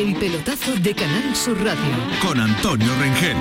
El pelotazo de Canal Sur Radio. Con Antonio Rengel.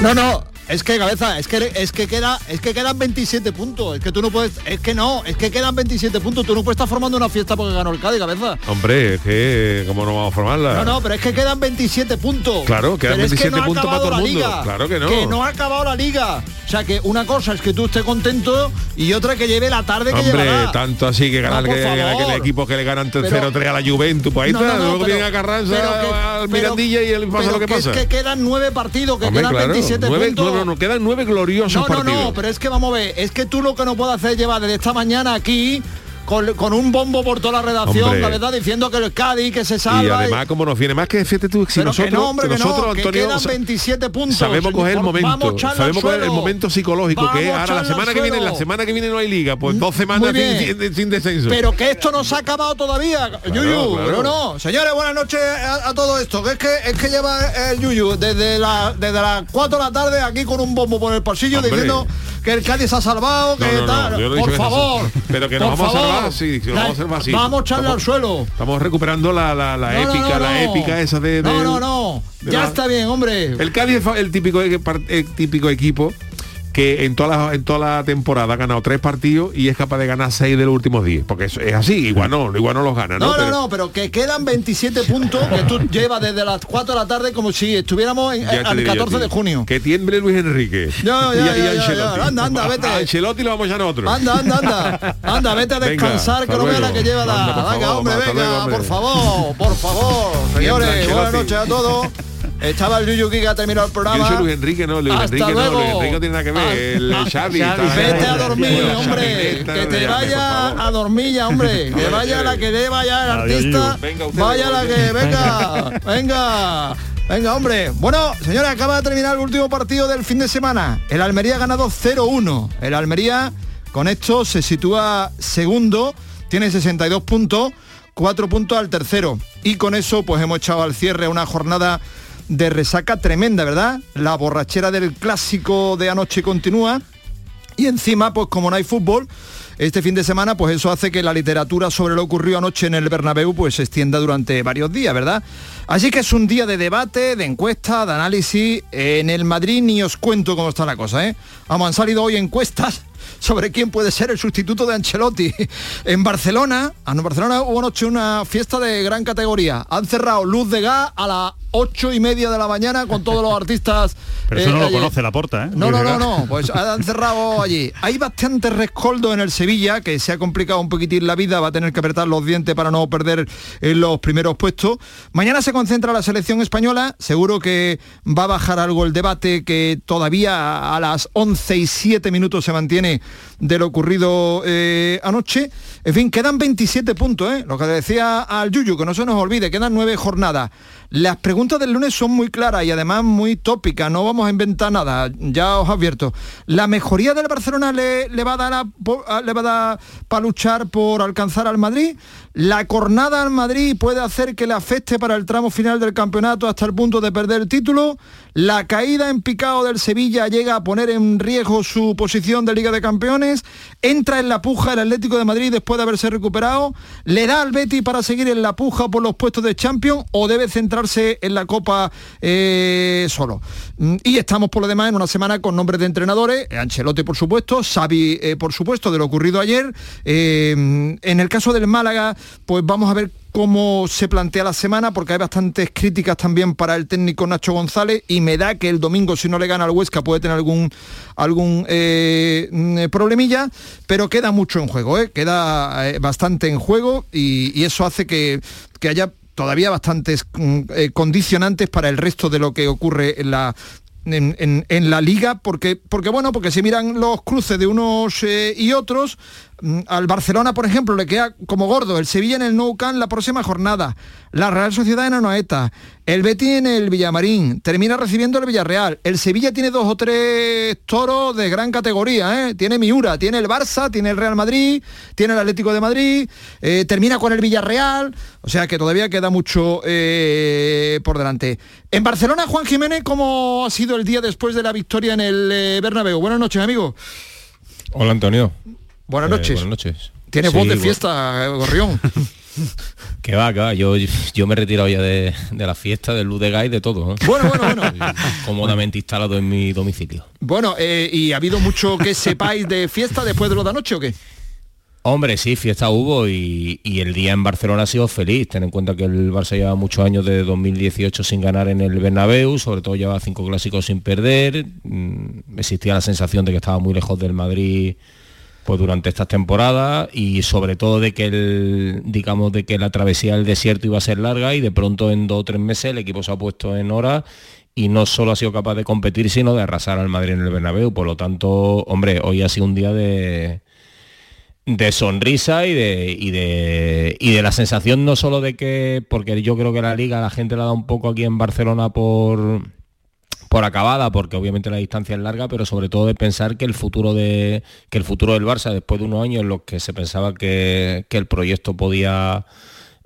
No, no, es que cabeza, es que es que queda, es que quedan 27 puntos. Es que tú no puedes, es que no, es que quedan 27 puntos. Tú no puedes estar formando una fiesta porque ganó el Cádiz, cabeza. Hombre, es que cómo no vamos a formarla. No, no, pero es que quedan 27 puntos. Claro, quedan Pero es que 27 no puntos para todo el la mundo. liga. Claro que no. Que no ha acabado la liga. O sea que una cosa es que tú estés contento y otra que lleve la tarde que Hombre, llevará. tanto así que ganar No, que, que el equipo que le ganan Pero- 0-3 a la Juventus, pues ahí No, está, no, no, luego a Carranza, que- al Mirandilla y pasa lo que, pasa. Es que quedan nueve partidos, que Hombre, quedan claro, 27 nueve, puntos. no, no, no, quedan nueve gloriosos No, no, no, pero es que vamos a ver, es que tú lo que no puedes hacer es llevar desde esta mañana aquí con, con un bombo por toda la redacción, Hombre. la verdad, diciendo que el Cádiz, que se salva. y además como nos viene más que fíjate tú si pero nosotros, que no, hombre, que nosotros no, que Antonio quedan sa- 27 puntos. sabemos coger el momento sabemos coger el momento psicológico que es Vamos a ahora la semana que viene la semana que viene no hay liga pues dos Muy semanas sin, sin- sin descenso Pero que esto no se ha acabado todavía, Yuyu. claro. Pero no. Señores, buenas noches a, a todo esto. Que es que es que lleva el Yuyu desde la desde las 4 de la tarde aquí con un bombo por el pasillo Hombre. diciendo que el Cádiz ha salvado, que tal. por favor. Pero que nos vamos a salvar, sí, que nos vamos a salvar, sí. Vamos a echarle al suelo. estamos recuperando la, épica la épica esa de, No, no, no. Ya está bien, hombre. el Cádiz es el típico el típico equipo que en toda la, en toda la temporada ha ganado tres partidos y es capaz de ganar seis de los últimos diez porque eso es así igual no igual no los gana no, No, no, Pero- no, pero que quedan 27 puntos que tú llevas desde las 4 de la tarde como si estuviéramos en, al diría yo 14 a ti. de junio. que tiemble Luis Enrique Ya, ya, y, y ya. Anda, anda, vete. a Ancelotti lo vamos a echar nosotros Anda, anda, anda. Anda, vete a Venga, descansar, que hasta no vea la que lleva la. Anda, por venga, favor, hombre, venga, luego, hombre. por favor, por favor. Señores, buenas noches a todos. Estaba el Yuyu que ha terminado el Yo programa. soy Luis Enrique, no, Luis Hasta Enrique luego. no, Luis Enrique no tiene nada que ver, Ah, el ah, Xavi. Vete a dormir, hombre. Que te vaya a dormir ya, hombre. Que vaya la que deba ya el artista. Vaya la venga. que, venga, venga. Venga, hombre. Bueno, señores, acaba de terminar el último partido del fin de semana. El Almería ha ganado 0-1. El Almería con esto se sitúa segundo, tiene 62 puntos, 4 puntos al tercero. Y con eso pues hemos echado al cierre una jornada de resaca tremenda, ¿verdad? La borrachera del clásico de anoche continúa. Y encima, pues como no hay fútbol, este fin de semana, pues eso hace que la literatura sobre lo ocurrido anoche en el Bernabéu pues se extienda durante varios días, ¿verdad? Así que es un día de debate, de encuesta, de análisis. En el Madrid ni os cuento cómo está la cosa, ¿eh? Vamos, han salido hoy encuestas sobre quién puede ser el sustituto de Ancelotti. En Barcelona, ah, en Barcelona hubo anoche una fiesta de gran categoría. Han cerrado luz de gas a la 8 y media de la mañana con todos los artistas. Pero eso eh, no lo eh, conoce la porta, ¿eh? No, no, no, no, pues han cerrado allí. Hay bastante rescoldo en el Sevilla, que se ha complicado un poquitín la vida, va a tener que apretar los dientes para no perder en los primeros puestos. Mañana se concentra la selección española, seguro que va a bajar algo el debate que todavía a las 11 y 7 minutos se mantiene de lo ocurrido anoche. En fin, quedan 27 puntos, ¿eh? Lo que decía al Yuyu, que no se nos olvide, quedan nueve jornadas. Las preguntas del lunes son muy claras y además muy tópicas, no vamos a inventar nada, ya os advierto. ¿La mejoría del Barcelona le, le va a dar a- le va a dar para luchar por alcanzar al Madrid? ¿La cornada al Madrid puede hacer que le afecte para el tramo final del campeonato hasta el punto de perder el título? ¿La caída en picado del Sevilla llega a poner en riesgo su posición de Liga de Campeones? ¿Entra en la puja el Atlético de Madrid después de haberse recuperado? ¿Le da al Betty para seguir en la puja por los puestos de Champions o debe centrarse en la Copa eh, solo? Mm, Y estamos por lo demás en una semana con nombres de entrenadores, eh, Ancelotti por supuesto, Xavi eh, por supuesto de lo ocurrido ayer. En el caso del Málaga, pues vamos a ver cómo se plantea la semana, porque hay bastantes críticas también para el técnico Nacho González y me da que el domingo si no le gana al Huesca puede tener algún algún eh, mm, problemilla, pero queda mucho en juego, ¿eh? queda eh, bastante en juego y, eso hace que, que haya todavía bastantes mm, eh, condicionantes para el resto de lo que ocurre en la en, en- la liga porque porque bueno porque si miran los cruces de unos y otros Al Barcelona, por ejemplo, le queda como gordo el Sevilla en el Nou Camp la próxima jornada, la Real Sociedad en Anoeta, el Betis en el Villamarín, termina recibiendo el Villarreal, el Sevilla tiene dos o tres toros de gran categoría, ¿eh? tiene Miura, tiene el Barça, tiene el Real Madrid, tiene el Atlético de Madrid, eh, termina con el Villarreal, o sea que todavía queda mucho eh, por delante. En Barcelona, Juan Jiménez, ¿cómo ha sido el día después de la victoria en el Bernabéu? Buenas noches, amigo. Hola Antonio. Buenas Eh, noches. buenas noches. Tienes Sí, voz de fiesta, eh, Gorrión. Que va, que va. Yo, yo me he retirado ya de, de la fiesta, del Ludega y de todo. ¿eh? bueno, bueno, bueno. Cómodamente instalado en mi domicilio. Bueno, eh, ¿y ha habido mucho que sepáis de fiesta después de lo de anoche o qué? Hombre, sí, fiesta hubo y, y el día en Barcelona ha sido feliz. Ten en cuenta que el Barça lleva muchos años de 2018 sin ganar en el Bernabéu, sobre todo lleva cinco clásicos sin perder. Mm, Existía la sensación de que estaba muy lejos del Madrid pues durante estas temporadas y sobre todo de que el, digamos de que la travesía del desierto iba a ser larga y de pronto en dos o tres meses el equipo se ha puesto en hora y no solo ha sido capaz de competir sino de arrasar al Madrid en el Bernabéu. Por lo tanto, hombre, hoy ha sido un día de de sonrisa y de, y de y de la sensación no solo de que porque yo creo que la liga la gente la da un poco aquí en Barcelona por por acabada porque obviamente la distancia es larga pero sobre todo de pensar que el futuro de que el futuro del Barça después de unos años en los que se pensaba que, que el proyecto podía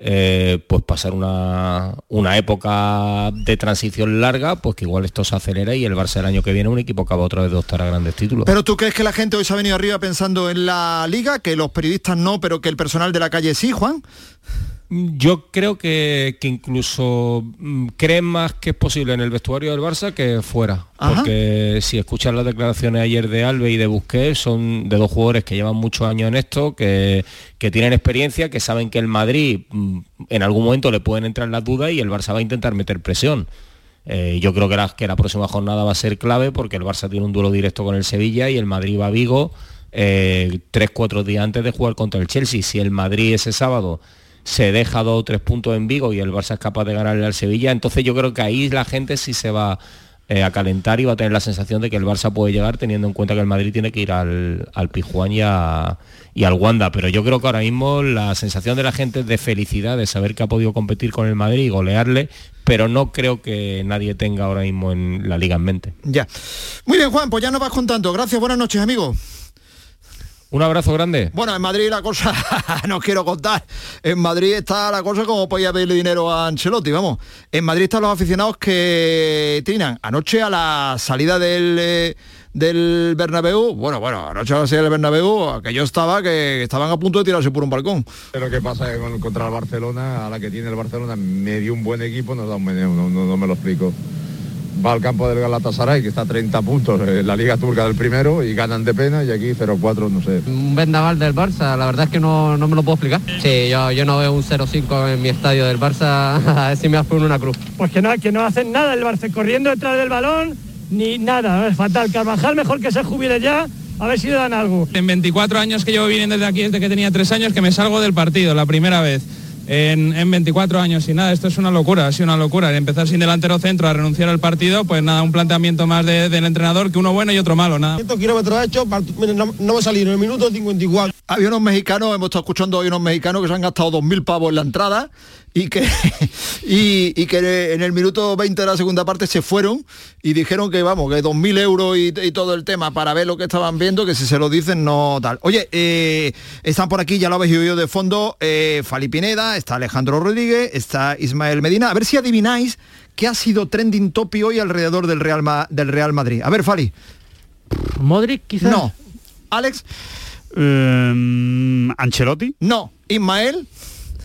eh, pues pasar una, una época de transición larga, pues que igual esto se acelera y el Barça el año que viene un equipo acaba otra vez de optar a grandes títulos. Pero tú crees que la gente hoy se ha venido arriba pensando en la liga, que los periodistas no, pero que el personal de la calle sí, Juan? Yo creo que, que incluso mm, creen más que es posible en el vestuario del Barça que fuera. Ajá. Porque si escuchas las declaraciones ayer de Alve y de Busquets, son de dos jugadores que llevan muchos años en esto, que, que tienen experiencia, que saben que el Madrid mm, en algún momento le pueden entrar las dudas y el Barça va a intentar meter presión. Eh, yo creo que la, que la próxima jornada va a ser clave porque el Barça tiene un duelo directo con el Sevilla y el Madrid va a Vigo eh, tres, cuatro días antes de jugar contra el Chelsea. Si el Madrid ese sábado se deja dos o tres puntos en Vigo y el Barça es capaz de ganarle al Sevilla, entonces yo creo que ahí la gente sí se va eh, a calentar y va a tener la sensación de que el Barça puede llegar teniendo en cuenta que el Madrid tiene que ir al, al Pijuán y, y al Wanda. Pero yo creo que ahora mismo la sensación de la gente es de felicidad, de saber que ha podido competir con el Madrid y golearle, pero no creo que nadie tenga ahora mismo en la liga en mente. Ya. Muy bien, Juan, pues ya nos vas contando. Gracias, buenas noches, amigo. Un abrazo grande. Bueno, en Madrid la cosa, no os quiero contar. En Madrid está la cosa como podía pedirle dinero a Ancelotti, vamos. En Madrid están los aficionados que trinan. Anoche a la salida del, eh, del Bernabéu, bueno, bueno, anoche a la salida del Bernabéu, que yo estaba, que estaban a punto de tirarse por un balcón. Lo que pasa es que con- contra el Barcelona, a la que tiene el Barcelona, me dio un buen equipo, nos da un meneo, no, no- no me lo explico. Va al campo del Galatasaray, que está a 30 puntos en la Liga Turca del primero, y ganan de pena, y aquí 0-4, no sé. Un vendaval del Barça, la verdad es que no, no me lo puedo explicar. Sí, yo, yo no veo un 0-5 en mi estadio del Barça, a ver si me hacen una cruz. Pues que no, que no hacen nada el Barça, corriendo detrás del balón, ni nada, es fatal. Carvajal mejor que se jubile ya, a ver si le dan algo. En 24 años que llevo viniendo desde aquí, desde que tenía 3 años, que me salgo del partido, la primera vez. En, en 24 años y nada, esto es una locura, ha sido una locura. El empezar sin delantero centro a renunciar al partido, pues nada, un planteamiento más de- del entrenador que uno bueno y otro malo, nada. 100 kilómetros hechos, no, no me salieron en el minuto 54. Había unos mexicanos, hemos estado escuchando hoy unos mexicanos que se han gastado 2.000 pavos en la entrada y que, y, y que en el minuto 20 de la segunda parte se fueron y dijeron que vamos, que 2.000 euros y, y todo el tema para ver lo que estaban viendo, que si se lo dicen no tal. Oye, eh, están por aquí, ya lo habéis oído de fondo, eh, Fali Pineda, está Alejandro Rodríguez, está Ismael Medina. A ver si adivináis qué ha sido trending topic hoy alrededor del Real, Ma- del Real Madrid. A ver, Fali. Modric quizás. No. Alex. Eh, Ancelotti. No. Ismael.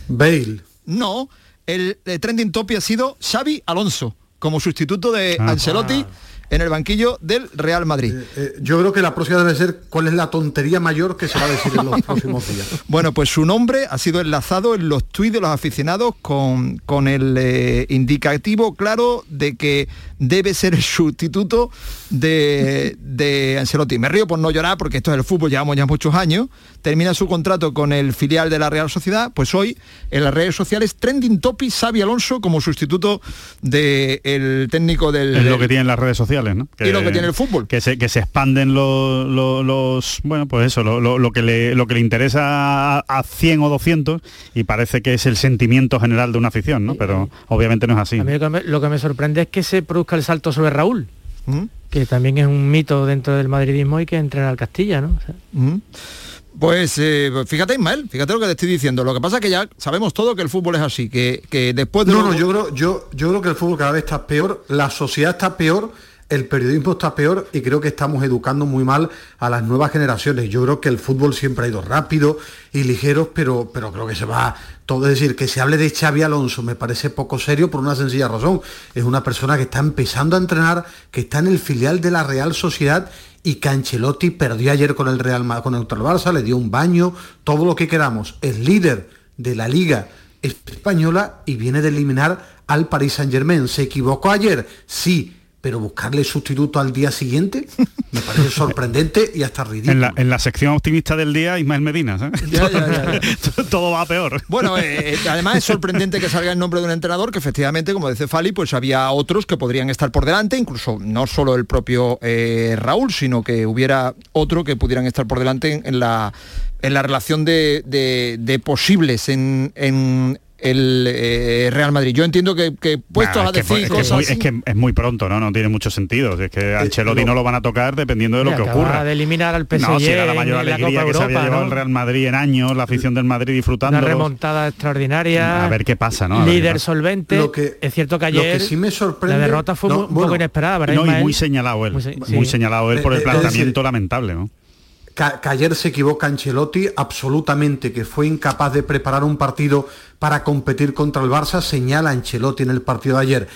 Bale. No, el, eh, trending topic ha sido Xavi Alonso como sustituto de Ah. Ancelotti en el banquillo del Real Madrid. Eh, yo creo que la próxima debe ser cuál es la tontería mayor que se va a decir en los próximos días. Bueno, pues su nombre ha sido enlazado en los tuits de los aficionados con, con el eh, indicativo claro de que debe ser el sustituto de, de Ancelotti. Me río por no llorar porque esto es el fútbol, llevamos ya muchos años. Termina su contrato con el filial de la Real Sociedad, pues hoy en las redes sociales trending topic Xavi Alonso como sustituto del técnico del... Es lo que tienen las redes sociales, ¿no? y lo que tiene el fútbol. Que se, que se expanden los, los, los- bueno, pues eso, lo, lo- lo que le, lo que le interesa a, a 100 o 200 y parece que es el sentimiento general de una afición, ¿no? Pero obviamente no es así. A mí lo que, me, lo que me sorprende es que se produzca el salto sobre Raúl, que también es un mito dentro del madridismo y que entrena al Castilla, ¿no? O sea, Ujú. Pues eh, fíjate Ismael, fíjate lo que te estoy diciendo. Lo que pasa es que ya sabemos todo que el fútbol es así, que, que después de... No, no, yo creo, yo, yo creo que el fútbol cada vez está peor, la sociedad está peor, el periodismo está peor y creo que estamos educando muy mal a las nuevas generaciones. Yo creo que el fútbol siempre ha ido rápido y ligero, pero, pero creo que se va todo. Es decir, que se hable de Xavi Alonso me parece poco serio por una sencilla razón. Es una persona que está empezando a entrenar, que está en el filial de la Real Sociedad y que perdió ayer con el Real con el Barça, le dio un baño, todo lo que queramos. Es líder de la liga española y viene de eliminar al Paris Saint Germain. ¿Se equivocó ayer? Sí, pero buscarle sustituto al día siguiente me parece sorprendente y hasta ridículo. En la, en la sección optimista del día, Ismael Medina, ¿sabes? Ya, ya, ya, Todo va peor. Bueno, eh, eh, además es sorprendente que salga el nombre de un entrenador que efectivamente, como dice Fali, pues había otros que podrían estar por delante, incluso no solo el propio eh, Raúl, sino que hubiera otro que pudieran estar por delante en, en la, en la relación de, de- de posibles en, en el eh, Real Madrid. Yo entiendo que, que puestos Nah, a es, que, decir es que cosas... es, muy, es que es muy pronto, ¿no? No tiene mucho sentido. Es que Ancelotti no. no lo van a tocar dependiendo de lo que ocurra. de eliminar al PSG No, si era la en mayor la alegría Copa que se había Europa, llevado ¿no? el Real Madrid en años, la afición del Madrid disfrutando. Una remontada extraordinaria. A ver qué pasa, ¿no? A ver qué Líder pasa. solvente. Lo que- es cierto que lo que ayer sí me sorprende- la derrota fue no, muy- un bueno, poco inesperada, ¿verdad, No, y muy señalado él. Muy señalado él por el Eh, eh, planteamiento lamentable, ¿no? Que, ayer se equivoca Ancelotti absolutamente, que fue incapaz de preparar un partido para competir contra el Barça, señala Ancelotti en el partido de ayer.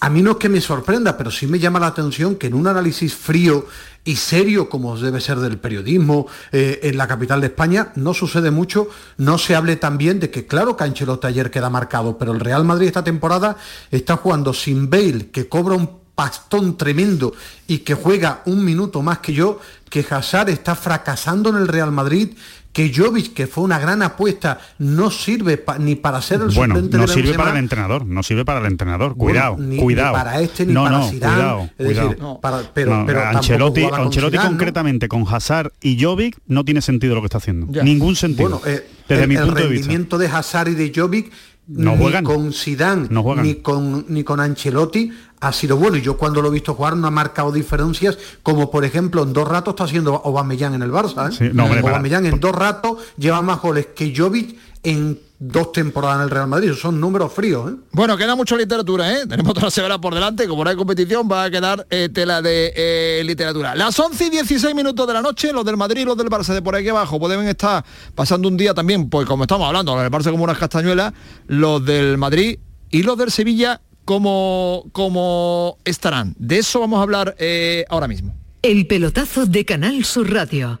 A mí no es que me sorprenda, pero sí me llama la atención que en un análisis frío y serio, como debe ser del periodismo eh, en la capital de España, no sucede mucho, no se hable también de que claro que Ancelotti ayer queda marcado, pero el Real Madrid esta temporada está jugando sin Bale, que cobra un pastón tremendo y que juega un minuto más que yo, que Hazard está fracasando en el Real Madrid, que Jovic, que fue una gran apuesta, no sirve pa- ni para ser el Bueno, suplente no de sirve para el entrenador, no sirve para el entrenador. Cuidado, ni- ni cuidado. para este, ni no, para no, Zidane. cuidado, Es decir, no, para- pero- No, pero Ancelotti, con Ancelotti Zidane, ¿no? concretamente con Hazard y Jovic no tiene sentido lo que está haciendo. Ya. Ningún sentido. Bueno, eh, desde el, mi el punto de vista. rendimiento de Hazard y de Jovic No ni juegan. con Zidane No juegan. ni con ni con Ancelotti ha sido bueno y yo cuando lo he visto jugar no ha marcado diferencias como por ejemplo en dos ratos está haciendo Aubameyang en el Barça ¿eh? Sí, no, hombre, Aubameyang en dos ratos lleva más goles que Jovic en dos temporadas en el Real Madrid Esos son números fríos ¿eh? Bueno, queda mucha literatura, ¿eh? Tenemos toda la semana por delante, como no hay competición, va a quedar eh, tela de eh, literatura. Las 11 y 16 minutos de la noche, los del Madrid y los del Barça de por aquí abajo pueden estar pasando un día también, pues como estamos hablando, los del Barça como unas castañuelas, los del Madrid y los del Sevilla como, como estarán. De eso vamos a hablar eh, ahora mismo. El pelotazo de Canal Sur Radio.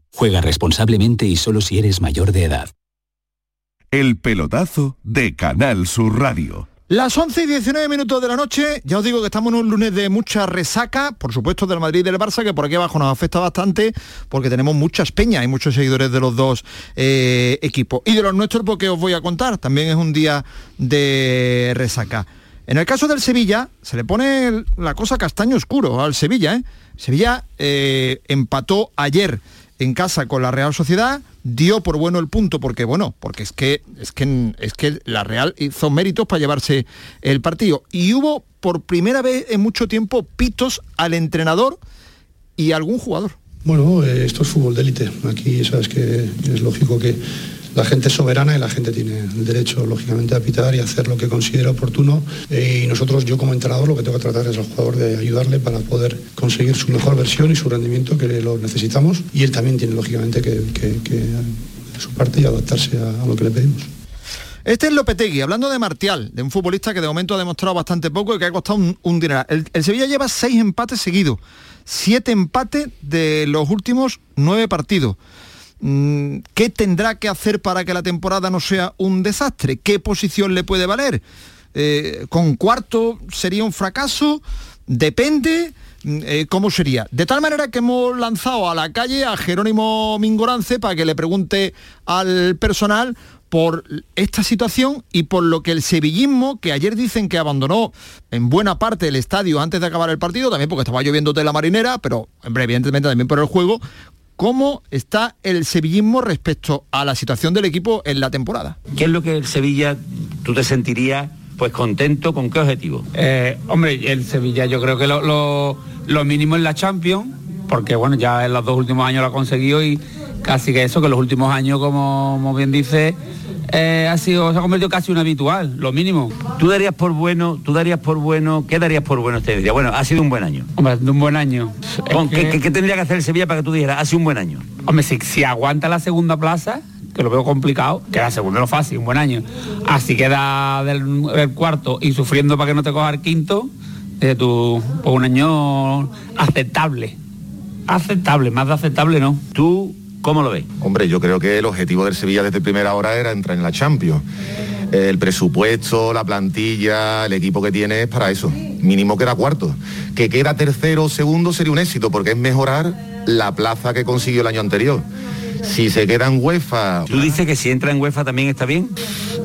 Juega responsablemente y solo si eres mayor de edad. El pelotazo de Canal Sur Radio. Las 11 y 19 minutos de la noche, ya os digo que estamos en un lunes de mucha resaca, por supuesto del Madrid y del Barça, que por aquí abajo nos afecta bastante, porque tenemos muchas peñas y muchos seguidores de los dos eh, equipos. Y de los nuestros, porque os voy a contar, también es un día de resaca. En el caso del Sevilla, se le pone la cosa castaño oscuro al Sevilla. ¿eh? Sevilla eh, empató ayer en casa con la Real Sociedad, dio por bueno el punto porque bueno, porque es que es que es que la Real hizo méritos para llevarse el partido y hubo por primera vez en mucho tiempo pitos al entrenador y algún jugador. Bueno, eh, esto es fútbol de élite. Aquí sabes que es lógico que la gente es soberana y la gente tiene el derecho, lógicamente, a pitar y hacer lo que considera oportuno. Eh, y nosotros, yo como entrenador, lo que tengo que tratar es al jugador de ayudarle para poder conseguir su mejor versión y su rendimiento que lo necesitamos. Y él también tiene, lógicamente, que, que, su parte y adaptarse a, lo que le pedimos. Este es Lopetegui, hablando de Martial, de un futbolista que de momento ha demostrado bastante poco y que ha costado un, un el, Sevilla lleva seis empates seguidos, siete empates de los últimos nueve partidos. Mm, ¿Qué tendrá que hacer para que la temporada no sea un desastre? ¿Qué posición le puede valer? Eh, ¿Con cuarto sería un fracaso? Depende. Eh, ¿Cómo sería? De tal manera que hemos lanzado a la calle a Jerónimo Mingorance para que le pregunte al personal por esta situación y por lo que el sevillismo, que ayer dicen que abandonó en buena parte el estadio antes de acabar el partido, también porque estaba lloviendo de la marinera, pero evidentemente también por el juego, ¿cómo está el sevillismo respecto a la situación del equipo en la temporada? ¿Qué es lo que el Sevilla tú te sentirías pues contento con qué objetivo? Eh, hombre, el Sevilla yo creo que lo, lo, lo mínimo en la Champions, porque bueno, ya en los dos últimos años lo ha conseguido y casi que eso, que los últimos años, como, como bien dice, eh, ha sido, se ha convertido casi un habitual, lo mínimo. ¿Tú darías por bueno, tú darías por bueno, qué darías por bueno este día? Bueno, ha sido un buen año. Hombre, un buen año. ¿Con, ¿qué, qué, qué, tendría que hacer el Sevilla para que tú dijeras, ha sido un buen año? Hombre, si, si aguanta la segunda plaza, que lo veo complicado, que la segunda no fácil, un buen año. Así queda del, del cuarto y sufriendo para que no te coja el quinto, de tu, pues un año aceptable. Aceptable, más de aceptable no. Tú ¿Cómo lo veis? Hombre, yo creo que el objetivo del Sevilla desde primera hora era entrar en la Champions. El presupuesto, la plantilla, el equipo que tiene es para eso. Mínimo queda cuarto. Que queda tercero o segundo sería un éxito porque es mejorar la plaza que consiguió el año anterior. Si se queda en UEFA... ¿Tú dices que si entra en UEFA también está bien?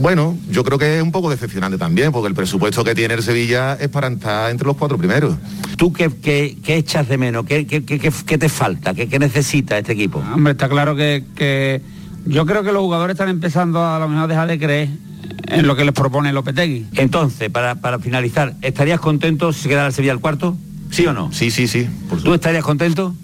Bueno, yo creo que es un poco decepcionante también, porque el presupuesto que tiene el Sevilla es para estar entre los cuatro primeros. ¿Tú qué, qué, qué echas de menos? ¿Qué, qué, qué, qué te falta? ¿Qué, ¿Qué, necesita este equipo? Hombre, está claro que, que, yo creo que los jugadores están empezando a, a lo mejor a dejar de creer en lo que les propone Lopetegui. Entonces, para, para finalizar, ¿estarías contento si quedara el Sevilla al cuarto? ¿Sí o no? Sí, sí, sí. ¿Tú estarías contento?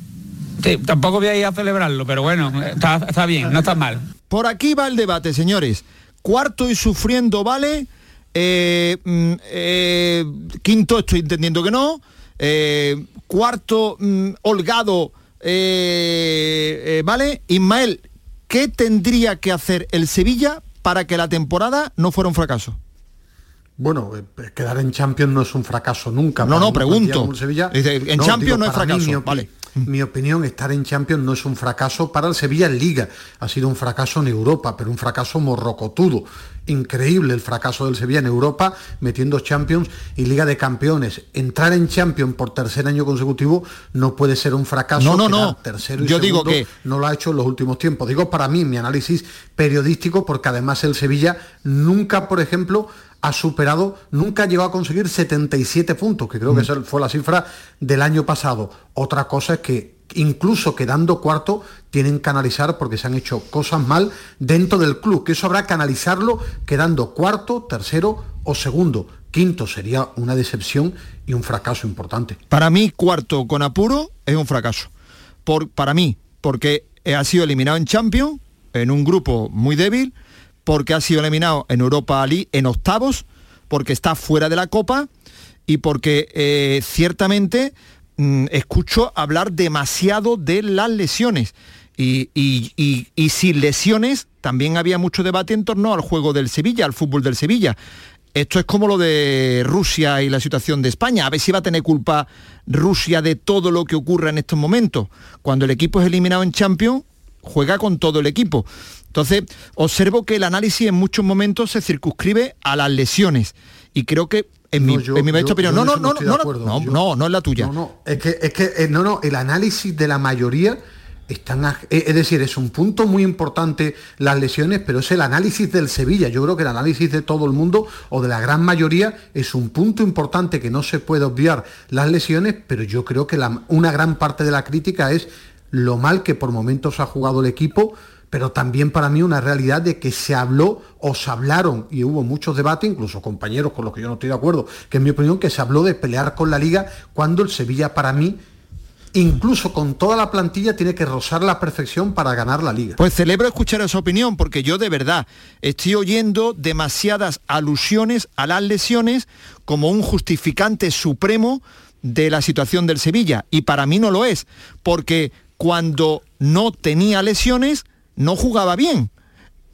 Sí, tampoco voy a ir a celebrarlo, pero bueno, está, está bien, no está mal. Por aquí va el debate, señores. Cuarto y sufriendo, ¿vale? Eh, eh, quinto estoy entendiendo que no. Eh, cuarto mm, holgado, ¿vale? Ismael, ¿qué tendría que hacer el Sevilla para que la temporada no fuera un fracaso? Bueno, quedar en Champions no es un fracaso nunca. No, no, pregunto. Sevilla, en no, Champions digo, no es fracaso, mí, vale. Mi opinión, estar en Champions no es un fracaso para el Sevilla en Liga, ha sido un fracaso en Europa, pero un fracaso morrocotudo. Increíble el fracaso del Sevilla en Europa, metiendo Champions y Liga de Campeones. Entrar en Champions por tercer año consecutivo no puede ser un fracaso. No, no, no. Tercero y Yo digo que- no lo ha hecho en los últimos tiempos. Digo para mí, mi análisis periodístico, porque además el Sevilla nunca, por ejemplo, ha superado, nunca llegó a conseguir 77 puntos, que creo que esa fue la cifra del año pasado. Otra cosa es que incluso quedando cuarto tienen que analizar porque se han hecho cosas mal dentro del club, que eso habrá que analizarlo quedando cuarto, tercero o segundo. Quinto sería una decepción y un fracaso importante. Para mí, cuarto con apuro es un fracaso. Por, para mí, porque ha sido eliminado en Champions, en un grupo muy débil, porque ha sido eliminado en Europa League en octavos, porque está fuera de la Copa y porque eh, ciertamente mm, escucho hablar demasiado de las lesiones. Y, y- sin lesiones también había mucho debate en torno al juego del Sevilla, al fútbol del Sevilla. Esto es como lo de Rusia y la situación de España. A ver si va a tener culpa Rusia de todo lo que ocurra en estos momentos. Cuando el equipo es eliminado en Champions, juega con todo el equipo. Entonces, observo que el análisis en muchos momentos se circunscribe a las lesiones. Y creo que, en mi, yo- en mi yo- opinión, yo no, no, no no, no, acuerdo. no, no, no es la tuya. No, no, es que, es que eh, no, no, el análisis de la mayoría están, eh, es decir, es un punto muy importante las lesiones, pero es el análisis del Sevilla. Yo creo que el análisis de todo el mundo o de la gran mayoría es un punto importante que no se puede obviar las lesiones, pero yo creo que la- una gran parte de la crítica es lo mal que por momentos ha jugado el equipo, pero también para mí una realidad de que se habló o se hablaron, y hubo muchos debates, incluso compañeros con los que yo no estoy de acuerdo, que en mi opinión que se habló de pelear con la liga cuando el Sevilla para mí, incluso con toda la plantilla, tiene que rozar la perfección para ganar la liga. Pues celebro escuchar esa opinión porque yo de verdad estoy oyendo demasiadas alusiones a las lesiones como un justificante supremo de la situación del Sevilla y para mí no lo es porque cuando no tenía lesiones no jugaba bien.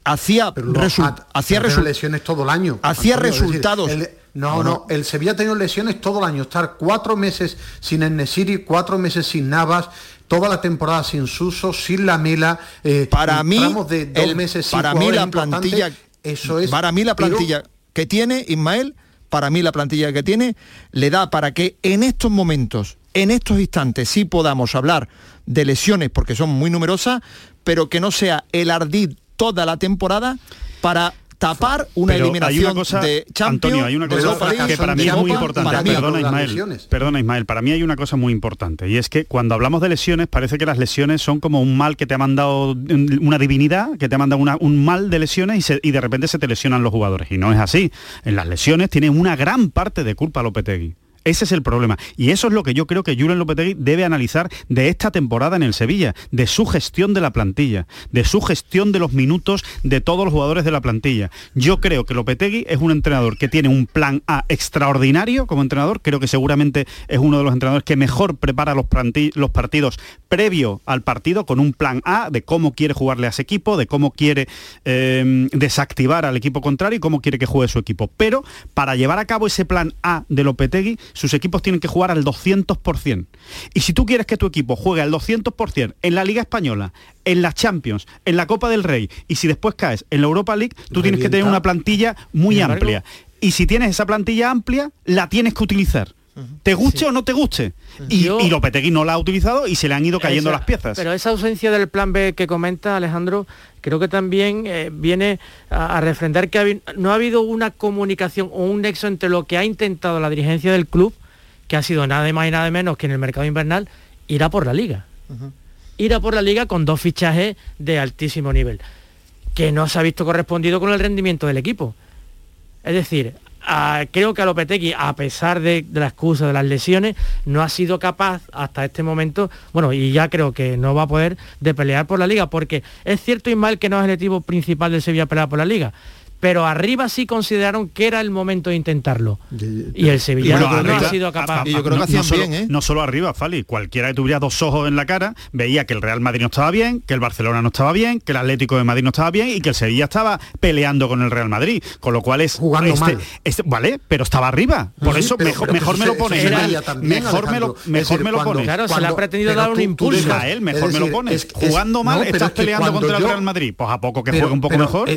Hacía, resu- Ha- hacía resu- lesiones todo el año. hacía decir, resultados. el- no, Bueno. no, el Sevilla ha tenido lesiones todo el año. Estar cuatro meses sin Enesiri, cuatro meses sin Navas, toda la temporada sin Suso, sin Lamela. eh, para mí de dos el- meses sin para mí la plantilla eso es para mí la pero- plantilla que tiene Ismael para mí la plantilla que tiene le da para que en estos momentos en estos instantes sí podamos hablar de lesiones porque son muy numerosas pero que no sea el ardid toda la temporada para tapar una Pero eliminación hay una cosa, de Champions Antonio, hay una cosa Europa que para mí es muy importante. para mí. Perdona, Ismael. Perdona, Ismael. Para mí hay una cosa muy importante y es que cuando hablamos de lesiones parece que las lesiones son como un mal que te ha mandado una divinidad, que te ha mandado una- un mal de lesiones y, se- y de repente se te lesionan los jugadores. Y no es así. En las lesiones tiene una gran parte de culpa Lopetegui. Ese es el problema. Y eso es lo que yo creo que Julen Lopetegui debe analizar de esta temporada en el Sevilla, de su gestión de la plantilla, de su gestión de los minutos de todos los jugadores de la plantilla. Yo creo que Lopetegui es un entrenador que tiene un plan A extraordinario como entrenador. Creo que seguramente es uno de los entrenadores que mejor prepara los, partidos previo al partido con un plan A de cómo quiere jugarle a ese equipo, de cómo quiere eh, desactivar al equipo contrario y cómo quiere que juegue su equipo. Pero para llevar a cabo ese plan A de Lopetegui, sus equipos tienen que jugar al 200%. Y si tú quieres que tu equipo juegue al 200% en la Liga Española, en la Champions, en la Copa del Rey, y si después caes en la Europa League, tú tienes que tener una plantilla muy amplia. Y si tienes esa plantilla amplia, la tienes que utilizar. Te guste o no te guste. Y, Yo- y Lopetegui no la ha utilizado y se le han ido cayendo Esa- las piezas. Pero esa ausencia del plan B que comenta Alejandro, creo que también eh, viene a, a refrendar que ha no ha habido una comunicación o un nexo entre lo que ha intentado la dirigencia del club, que ha sido nada más y nada menos que en el mercado invernal, ir a por la liga. Ir a por la liga con dos fichajes de altísimo nivel, que no se ha visto correspondido con el rendimiento del equipo. Es decir, creo que a Lopetegui, a pesar de, de la excusa de las lesiones, no ha sido capaz hasta este momento, bueno, y ya creo que no va a poder, de pelear por la liga, porque es cierto, Ismael, que no es el objetivo principal del Sevilla pelear por la liga, pero arriba sí consideraron que era el momento de intentarlo. Y el Sevilla Bueno, no arriba- ha sido capaz. no, no solo, No solo arriba, Fali. Cualquiera que tuviera dos ojos en la cara veía que el Real Madrid no estaba bien, que el Barcelona no estaba bien, que el Atlético de Madrid no estaba bien y que el Sevilla estaba peleando con el Real Madrid. Con lo cual es Jugando este- mal. este- vale, pero estaba arriba. Por Sí, eso pero- mejor, pero mejor me lo pones. mejor me lo, mejor decir, me lo cuando- pones. Claro, se le ha cuando- pretendido dar un impulso. Israel, es mejor me lo decir, pones. es- es- Jugando mal, estás peleando cuando contra el yo- Real Madrid. Pues a poco que juegue un poco mejor.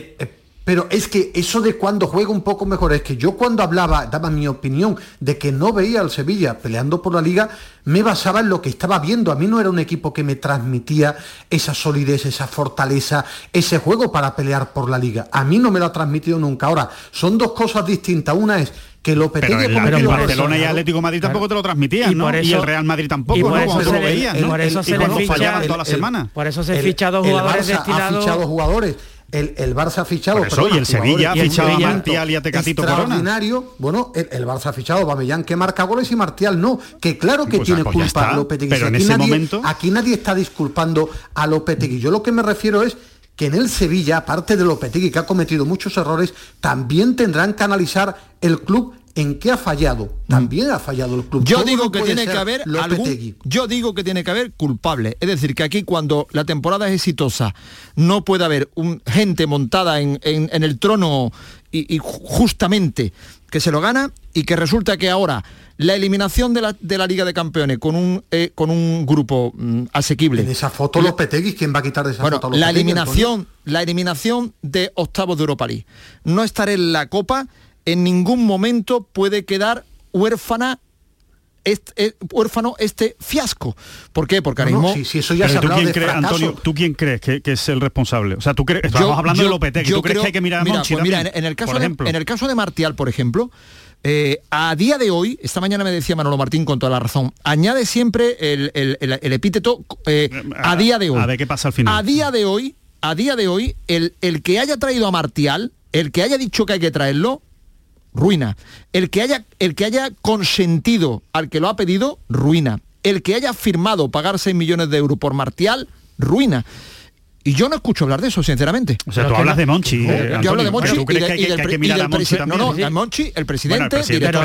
Pero es que eso de cuando juega un poco mejor, es que yo cuando hablaba, daba mi opinión de que no veía al Sevilla peleando por la liga, me basaba en lo que estaba viendo. A mí no era un equipo que me transmitía esa solidez, esa fortaleza, ese juego para pelear por la liga. A mí no me lo ha transmitido nunca. Ahora, son dos cosas distintas. Una es que Lopetegui Pero ha el, errores. Barcelona y Atlético Madrid tampoco te lo transmitían, Y y el Real Madrid tampoco, y por ¿no? eso se lo y ¿no? por eso se le cuando ficha- fallaban toda la el- semana. Por eso se ficha dos jugadores ha destinados. fichado jugadores. El, el Barça ha fichado. Por eso, perdona, y el Sevilla ha fichado a Martial y a Tecatito Corona. Extraordinario. Bueno, el, el Barça ha fichado a Bamellán que marca goles y Martial no. Que claro que Pues, tiene pues ya culpa Lopetegui. pero en aquí ese nadie, momento- Aquí nadie está disculpando a Lopetegui. Yo lo que me refiero es que en el Sevilla, aparte de Lopetegui, que ha cometido muchos errores, también tendrán que analizar el club en qué ha fallado. También ha fallado el club. Yo digo no que tiene que haber algún, yo digo que tiene que haber culpable. Es decir, que aquí cuando la temporada es exitosa no puede haber un, gente montada en, en- en el trono y, y ju- justamente que se lo gana y que resulta que ahora la eliminación de la, de la Liga de Campeones con un, eh, con un grupo mm, asequible. En esa foto Lopetegui, ¿quién va a quitar de esa Bueno, foto a la eliminación, la eliminación de octavos de Europa League. No estar en la Copa en ningún momento puede quedar huérfana este, eh, huérfano este fiasco. ¿Por qué? Porque ahora No, no, mismo... si- si eso ya se ha tú quién de crees. Antonio, ¿tú quién crees que, que es el responsable? O sea, tú crees, Yo- estamos hablando yo- de Lopetegui, ¿tú crees creo- que hay que mirar a mira, Monchi pues mira, en, el caso de, ejemplo? en el caso de Martial, por ejemplo, eh, a día de hoy, esta mañana me decía Manolo Martín con toda la razón, añade siempre el, el- el- el epíteto eh, a, día de hoy. a ver qué pasa al final. A día de hoy, a día de hoy, el, el que haya traído a Martial, el que haya dicho que hay que traerlo, ruina. El que haya, el que haya consentido al que lo ha pedido, ruina. El que haya firmado pagar 6 millones de euros por Martial, ruina. Y yo no escucho hablar de eso, sinceramente. O sea, tú hablas de Monchi. eh, yo hablo de Monchi pero ¿tú y, de- del, pre- y presidente. No, no, Monchi, el Bueno, el presidente, presidente pero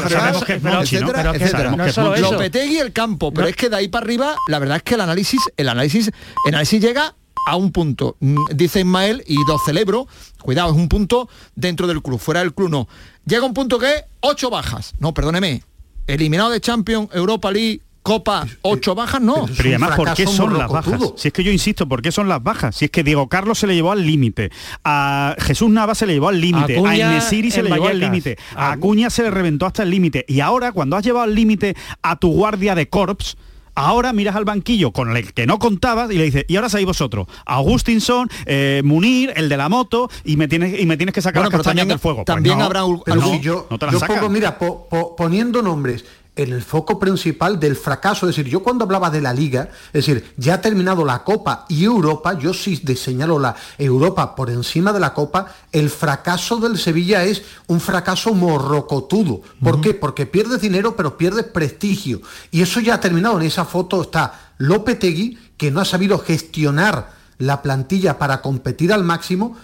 Pero etcétera. No solo. Lopetegui y el campo, pero es que de ahí para arriba, la verdad es que el análisis, el análisis, el análisis llega a un punto. Mm, Dice Ismael, y lo celebro, cuidado, es un punto dentro del club, fuera del club no. Llega un punto que ocho bajas. No, perdóneme. Eliminado de Champions, Europa League, Copa, ocho bajas, no. Pero además, ¿por qué son las bajas? Si es que yo insisto, ¿por qué son las bajas? Si es que Diego Carlos se le llevó al límite, a Jesús Navas se le llevó al límite, a Inesiri se le llevó al límite, a Acuña se le reventó hasta el límite. Y ahora, cuando has llevado al límite a tu guardia de corps, Ahora miras al banquillo con el que no contabas y le dices, y ahora sabéis vosotros, Agustinson, eh, Munir, el de la moto, y me tienes, y me tienes que sacar Bueno, las castañas también- del fuego. Pues también no, habrá un- Pero no, si yo, no te las yo pongo, mira, po- po- poniendo nombres en el foco principal del fracaso, es decir, yo cuando hablaba de la liga, es decir, ya ha terminado la Copa y Europa, yo sí señalo la Europa por encima de la Copa, el fracaso del Sevilla es un fracaso morrocotudo. ¿Por qué? Porque pierdes dinero, pero pierdes prestigio. Y eso ya ha terminado. En esa foto está Lopetegui, que no ha sabido gestionar la plantilla para competir al máximo,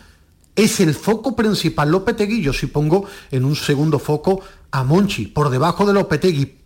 es el foco principal Lopetegui, yo sí pongo en un segundo foco a Monchi, por debajo de Lopetegui.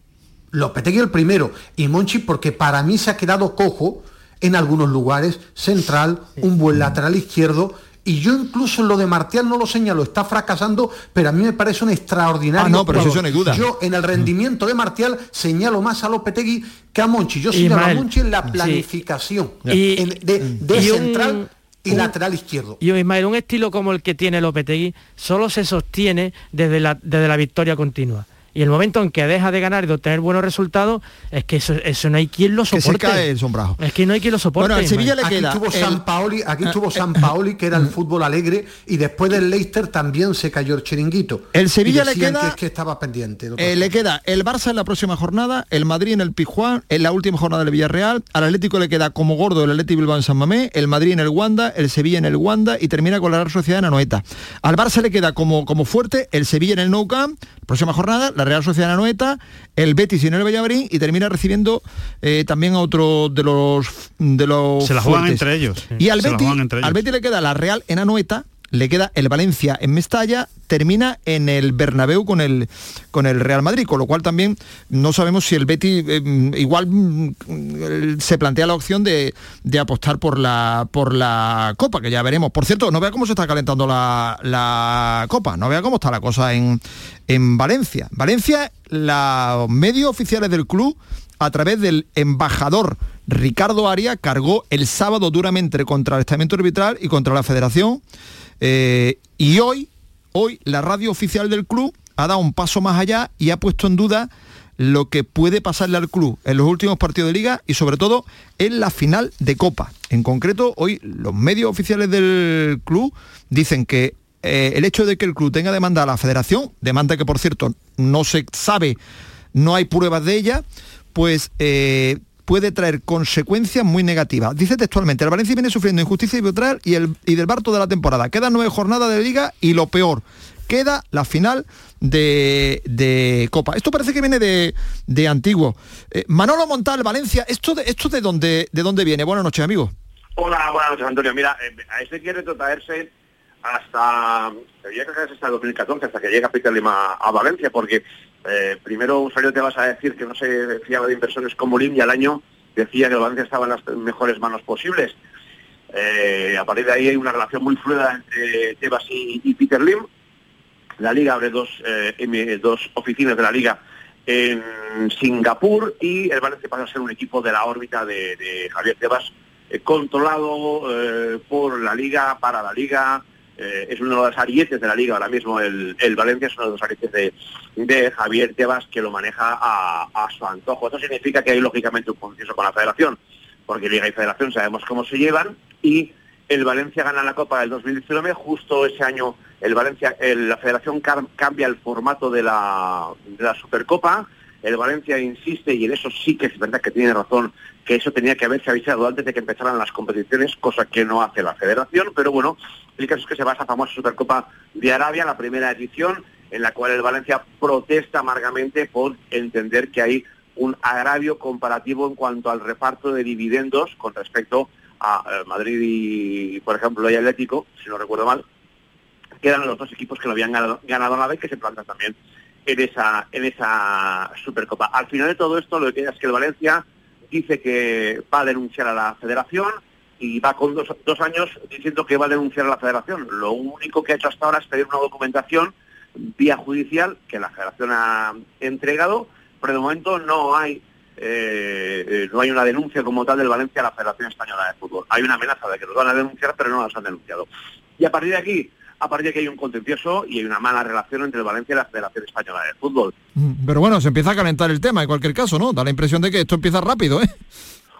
Lopetegui el primero y Monchi porque para mí se ha quedado cojo en algunos lugares, central, un buen lateral izquierdo. Y yo incluso en lo de Martial no lo señalo, está fracasando, pero a mí me parece un extraordinario. Ah, no, pero eso no hay duda. Yo en el rendimiento de Martial señalo más a Lopetegui que a Monchi. Yo señalo Ismael, a Monchi en la sí. planificación Y- en- de, de y un- central y un- lateral izquierdo. Y Ismael, un estilo como el que tiene Lopetegui solo se sostiene desde la, desde la victoria continua. Y el momento en que deja de ganar y de obtener buenos resultados, es que eso, eso no hay quien lo Que soporte. se cae el sombrajo. Es que no hay quien lo soporte. Bueno, al Sevilla le aquí queda tuvo el- San Paoli, aquí Ah, tuvo eh, San Paoli, que era el fútbol alegre, y después del Leicester también se cayó el chiringuito. El Sevilla le queda- que es que estaba pendiente. Eh, le queda el Barça en la próxima jornada, el Madrid en el Pijuán, en la última jornada del Villarreal, al Atlético le queda como gordo el Atlético Bilbao en San Mamé, el Madrid en el Wanda, el Sevilla en el Wanda y termina con la Real Sociedad en Anoeta. Al Barça le queda como, como fuerte el Sevilla en el Nou Camp, próxima jornada, la Real Sociedad en Anoeta, el Betis en el Valladolid y termina recibiendo eh, también a otro de los de los Se la juegan fuertes. entre ellos. Y al Betis, al. Betis le queda la Real en Anoeta, le queda el Valencia en Mestalla, termina en el Bernabéu con el, con el Real Madrid, con lo cual también no sabemos si el Betty eh, igual mm, se plantea la opción de, de apostar por la, por la Copa, que ya veremos. Por cierto, no vea cómo se está calentando la, la Copa, no vea cómo está la cosa en, en Valencia. Valencia, los medios oficiales del club, a través del embajador Ricardo Aria, cargó el sábado duramente contra el estamento arbitral y contra la federación. Eh, y hoy, hoy, la radio oficial del club ha dado un paso más allá y ha puesto en duda lo que puede pasarle al club en los últimos partidos de liga y sobre todo en la final de Copa. En concreto, hoy los medios oficiales del club dicen que eh, el hecho de que el club tenga demanda a la federación, demanda que por cierto no se sabe, no hay pruebas de ella, pues eh, puede traer consecuencias muy negativas. Dice textualmente, el Valencia viene sufriendo injusticia arbitral y, el, y del barto de la temporada. Quedan nueve jornadas de liga y lo peor, queda la final de, de Copa. Esto parece que viene de, de antiguo. Eh, Manolo Montal, Valencia, ¿esto de, esto de dónde, de dónde viene? Buenas noches, amigo. Hola, buenas noches, Antonio. Mira, eh, a este quiere traerse hasta, que hasta el 2014, hasta que llega Peter Lima a Valencia, porque eh, primero Usuario te vas a decir que no se fiaba de inversores como Lim y al año decía que el Valencia estaba en las mejores manos posibles. Eh, a partir de ahí hay una relación muy fluida entre Tebas y, Peter Lim. La liga abre dos, eh, M- dos oficinas de la liga en Singapur y el Valencia pasa a ser un equipo de la órbita de, Javier Tebas, controlado por la liga, para la liga, eh, es uno de los arietes de la liga ahora mismo, el, el Valencia es uno de los arietes de, de Javier Tebas que lo maneja a, a su antojo. Esto significa que hay lógicamente un consenso con la federación, porque Liga y Federación sabemos cómo se llevan y el Valencia gana la Copa del 2019, justo ese año el Valencia, la Federación cam- cambia el formato de la, de la Supercopa, el Valencia insiste, y en eso sí que es verdad que tiene razón, que eso tenía que haberse avisado antes de que empezaran las competiciones, cosa que no hace la Federación, pero bueno, el caso es que se va a esa famosa Supercopa de Arabia, la primera edición, en la cual el Valencia protesta amargamente por entender que hay un agravio comparativo en cuanto al reparto de dividendos con respecto a eh, Madrid y, por ejemplo, y Atlético, si no recuerdo mal, que eran los dos equipos que lo habían ganado, ganado a vez, que se plantan también en esa, en esa Supercopa. Al final de todo esto, lo que queda es que el Valencia dice que va a denunciar a la federación y va con dos, dos años diciendo que va a denunciar a la federación. Lo único que ha hecho hasta ahora es pedir una documentación vía judicial que la federación ha entregado, pero de momento no hay eh, eh, no hay una denuncia como tal del Valencia a la Federación Española de Fútbol. Hay una amenaza de que los van a denunciar, pero no los han denunciado. Y a partir de aquí, a partir de aquí hay un contencioso y hay una mala relación entre el Valencia y la Federación Española de Fútbol. Pero bueno, se empieza a calentar el tema en cualquier caso, ¿no? Da la impresión de que esto empieza rápido, ¿eh?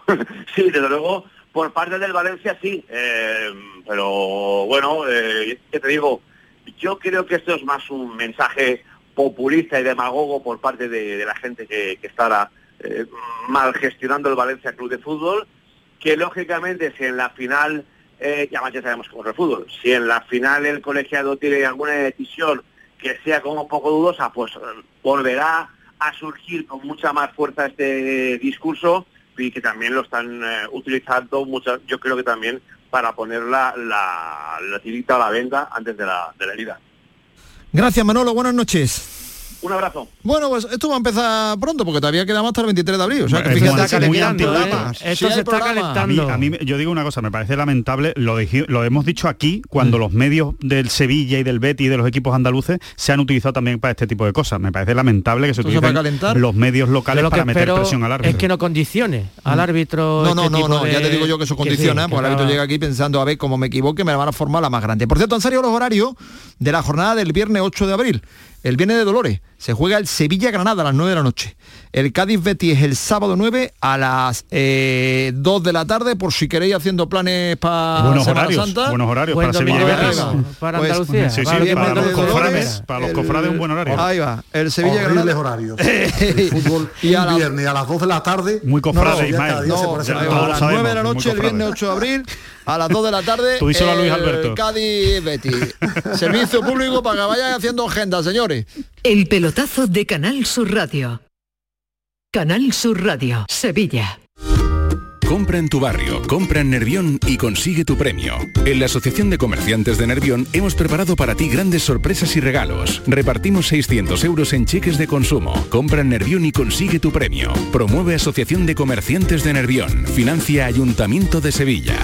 Sí, desde luego, por parte del Valencia sí, eh, pero bueno, eh, ¿qué te digo? Yo creo que esto es más un mensaje populista y demagogo por parte de, de la gente que, que está ahora, eh, mal gestionando el Valencia Club de Fútbol, que lógicamente si en la final, eh, ya más ya sabemos cómo es el fútbol, si en la final el colegiado tiene alguna decisión que sea como poco dudosa, pues eh, volverá a surgir con mucha más fuerza este discurso y que también lo están eh, utilizando muchas, yo creo que también para poner la, la, la tirita a la venda antes de la, de la herida. Gracias, Manolo. Buenas noches. Un abrazo. Bueno, pues esto va a empezar pronto, porque todavía quedamos hasta el 23 de abril. O sea, que Bueno, fíjate esto es que muy le quedan antiguo, programas. ¿eh? Sí hay programas. A mí, a mí yo digo una cosa, me parece lamentable, lo, lo hemos dicho aquí, cuando los medios del Sevilla y del Betis y de los equipos andaluces se han utilizado también para este tipo de cosas. Me parece lamentable que se utilicen calentar, los medios locales lo para meter presión al árbitro. Es que no condicione al árbitro. No, no, este no, tipo no, de- ya te digo yo que eso sí, condiciona, que porque el árbitro llega aquí pensando, a ver, como me equivoque, me la van a formar la más grande. Por cierto, han salido los horarios de la jornada del viernes 8 de abril. El viernes de Dolores se juega el Sevilla-Granada a las 9 de la noche. El Cádiz-Betis es el sábado 9 a las eh, 2 de la tarde, por si queréis haciendo planes para Buenos Semana horarios, Santa. buenos horarios Buen para Sevilla Betis. Para Pues, Andalucía, Sí, sí, para para los de cofrades, para los cofrades un buen horario. Ahí va, el Sevilla Horribles Granada. horarios. El fútbol Y a la- viernes a las 2 de la tarde. Muy cofrade, no, Ismael. No, a las sabemos, 9 de la noche, el viernes 8 de abril, a las 2 de la tarde. Tú díselo a Luis Alberto. Cádiz Betis. Servicio público para que vayan haciendo agenda, señores. El pelotazo de Canal Sur Radio. Canal Sur Radio, Sevilla. Compra en tu barrio, compra en Nervión y consigue tu premio. En la Asociación de Comerciantes de Nervión hemos preparado para ti grandes sorpresas y regalos. Repartimos 600 euros en cheques de consumo. Compra en Nervión y consigue tu premio. Promueve Asociación de Comerciantes de Nervión. Financia Ayuntamiento de Sevilla.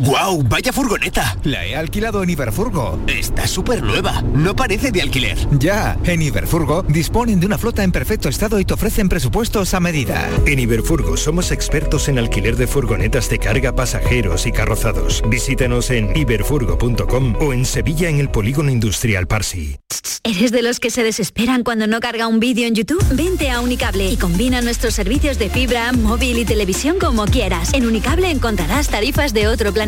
¡Guau! ¡Vaya furgoneta! La he alquilado en Iberfurgo. Está súper nueva. No parece de alquiler. Ya, en Iberfurgo disponen de una flota en perfecto estado y te ofrecen presupuestos a medida. En Iberfurgo somos expertos en alquiler de furgonetas de carga, pasajeros y carrozados. Visítanos en iberfurgo.com o en Sevilla en el Polígono Industrial Parsi. ¿Eres de los que se desesperan cuando no carga un vídeo en YouTube? Vente a Unicable y combina nuestros servicios de fibra, móvil y televisión como quieras. En Unicable encontrarás tarifas de otro planeta.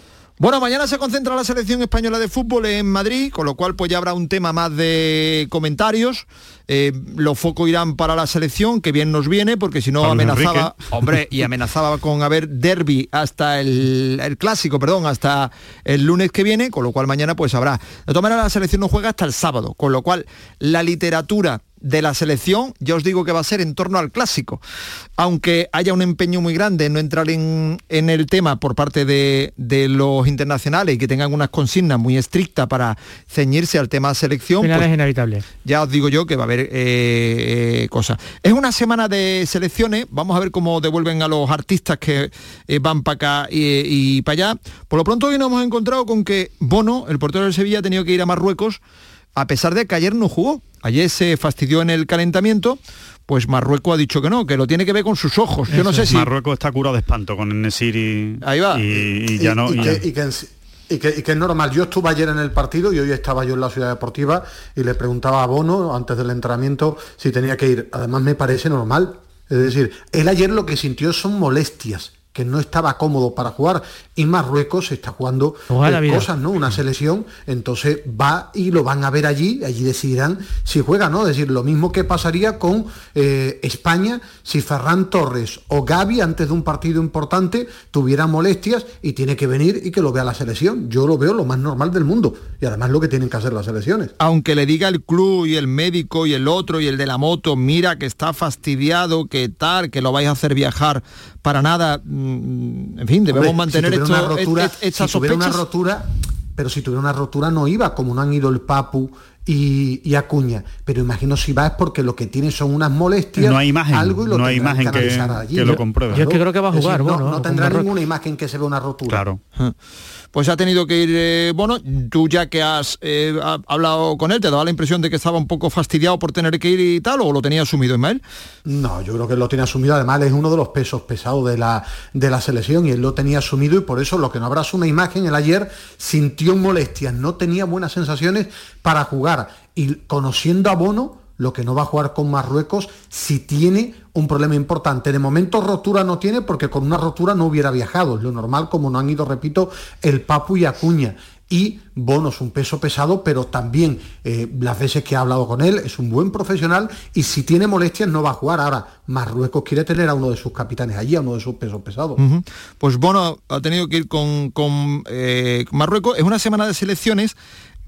Bueno, mañana se concentra la selección española de fútbol en Madrid, con lo cual pues ya habrá un tema más de comentarios. Eh, los focos irán para la selección, que bien nos viene, porque si no amenazaba, Enrique. hombre, y amenazaba con haber derby hasta el, el clásico, perdón, hasta el lunes que viene, con lo cual mañana pues habrá. De todas maneras la selección no juega hasta el sábado, con lo cual la literatura de la selección, ya os digo que va a ser en torno al clásico. Aunque haya un empeño muy grande en no entrar en, en el tema por parte de, de los internacionales y que tengan unas consignas muy estrictas para ceñirse al tema selección, Final pues es inevitable. ya os digo yo que va a haber eh, eh, cosas. Es una semana de selecciones, vamos a ver cómo devuelven a los artistas que eh, van para acá y, y para allá. Por lo pronto hoy nos hemos encontrado con que Bono, el portero del Sevilla, ha tenido que ir a Marruecos, a pesar de que ayer no jugó. Ayer se fastidió en el calentamiento, pues Marruecos ha dicho que no, que lo tiene que ver con sus ojos. Yo no sé si... Marruecos está curado de espanto con el Nesir y, Ahí va. y, y ya no... y, y que, ya- y que en sí- y que- y que es normal. Yo estuve ayer en el partido y hoy estaba yo en la ciudad deportiva y le preguntaba a Bono antes del entrenamiento si tenía que ir. Además me parece normal. Es decir, él ayer lo que sintió son molestias que no estaba cómodo para jugar y Marruecos está jugando eh, cosas, ¿no? Una selección, entonces va y lo van a ver allí, allí decidirán si juega, ¿no? Es decir, lo mismo que pasaría con eh, España si Ferran Torres o Gaby antes de un partido importante tuvieran molestias y tiene que venir y que lo vea la selección. Yo lo veo lo más normal del mundo y además lo que tienen que hacer las selecciones. aunque le diga el club y el médico y el otro y el de la moto, mira que está fastidiado, que tal, que lo vais a hacer viajar para nada, mm, en fin, debemos Hombre, mantener si esto, una rotura, et- et- estas si tuviera una rotura, pero si tuviera una rotura no iba, como no han ido el Papu y, y Acuña. Pero imagino si va es porque lo que tiene son unas molestias, No hay imagen, algo y lo no hay imagen que- que lo ¿no? compruebe. Yo es que creo que va a decir, jugar, no, bueno, no con tendrá ninguna imagen que se vea una rotura. Claro. Pues ha tenido que ir, eh, bueno, tú ya que has eh, ha- hablado con él, ¿te daba la impresión de que estaba un poco fastidiado por tener que ir y tal, o lo tenía asumido, Ismael? No, yo creo que lo tiene asumido. Además, es uno de los pesos pesados de la, de la selección y él lo tenía asumido y por eso lo que no habrá es una imagen. El ayer sintió molestias, no tenía buenas sensaciones para jugar. Y conociendo a Bono, lo que no va a jugar con Marruecos, si tiene un problema importante. De momento rotura no tiene porque con una rotura no hubiera viajado. Lo normal como no han ido, repito, el Papu y Acuña. Y Bono es un peso pesado, pero también eh, las veces que he hablado con él es un buen profesional y si tiene molestias no va a jugar. Ahora, Marruecos quiere tener a uno de sus capitanes allí, a uno de sus pesos pesados. Pues Bono ha tenido que ir con, con, eh, Marruecos. Es una semana de selecciones.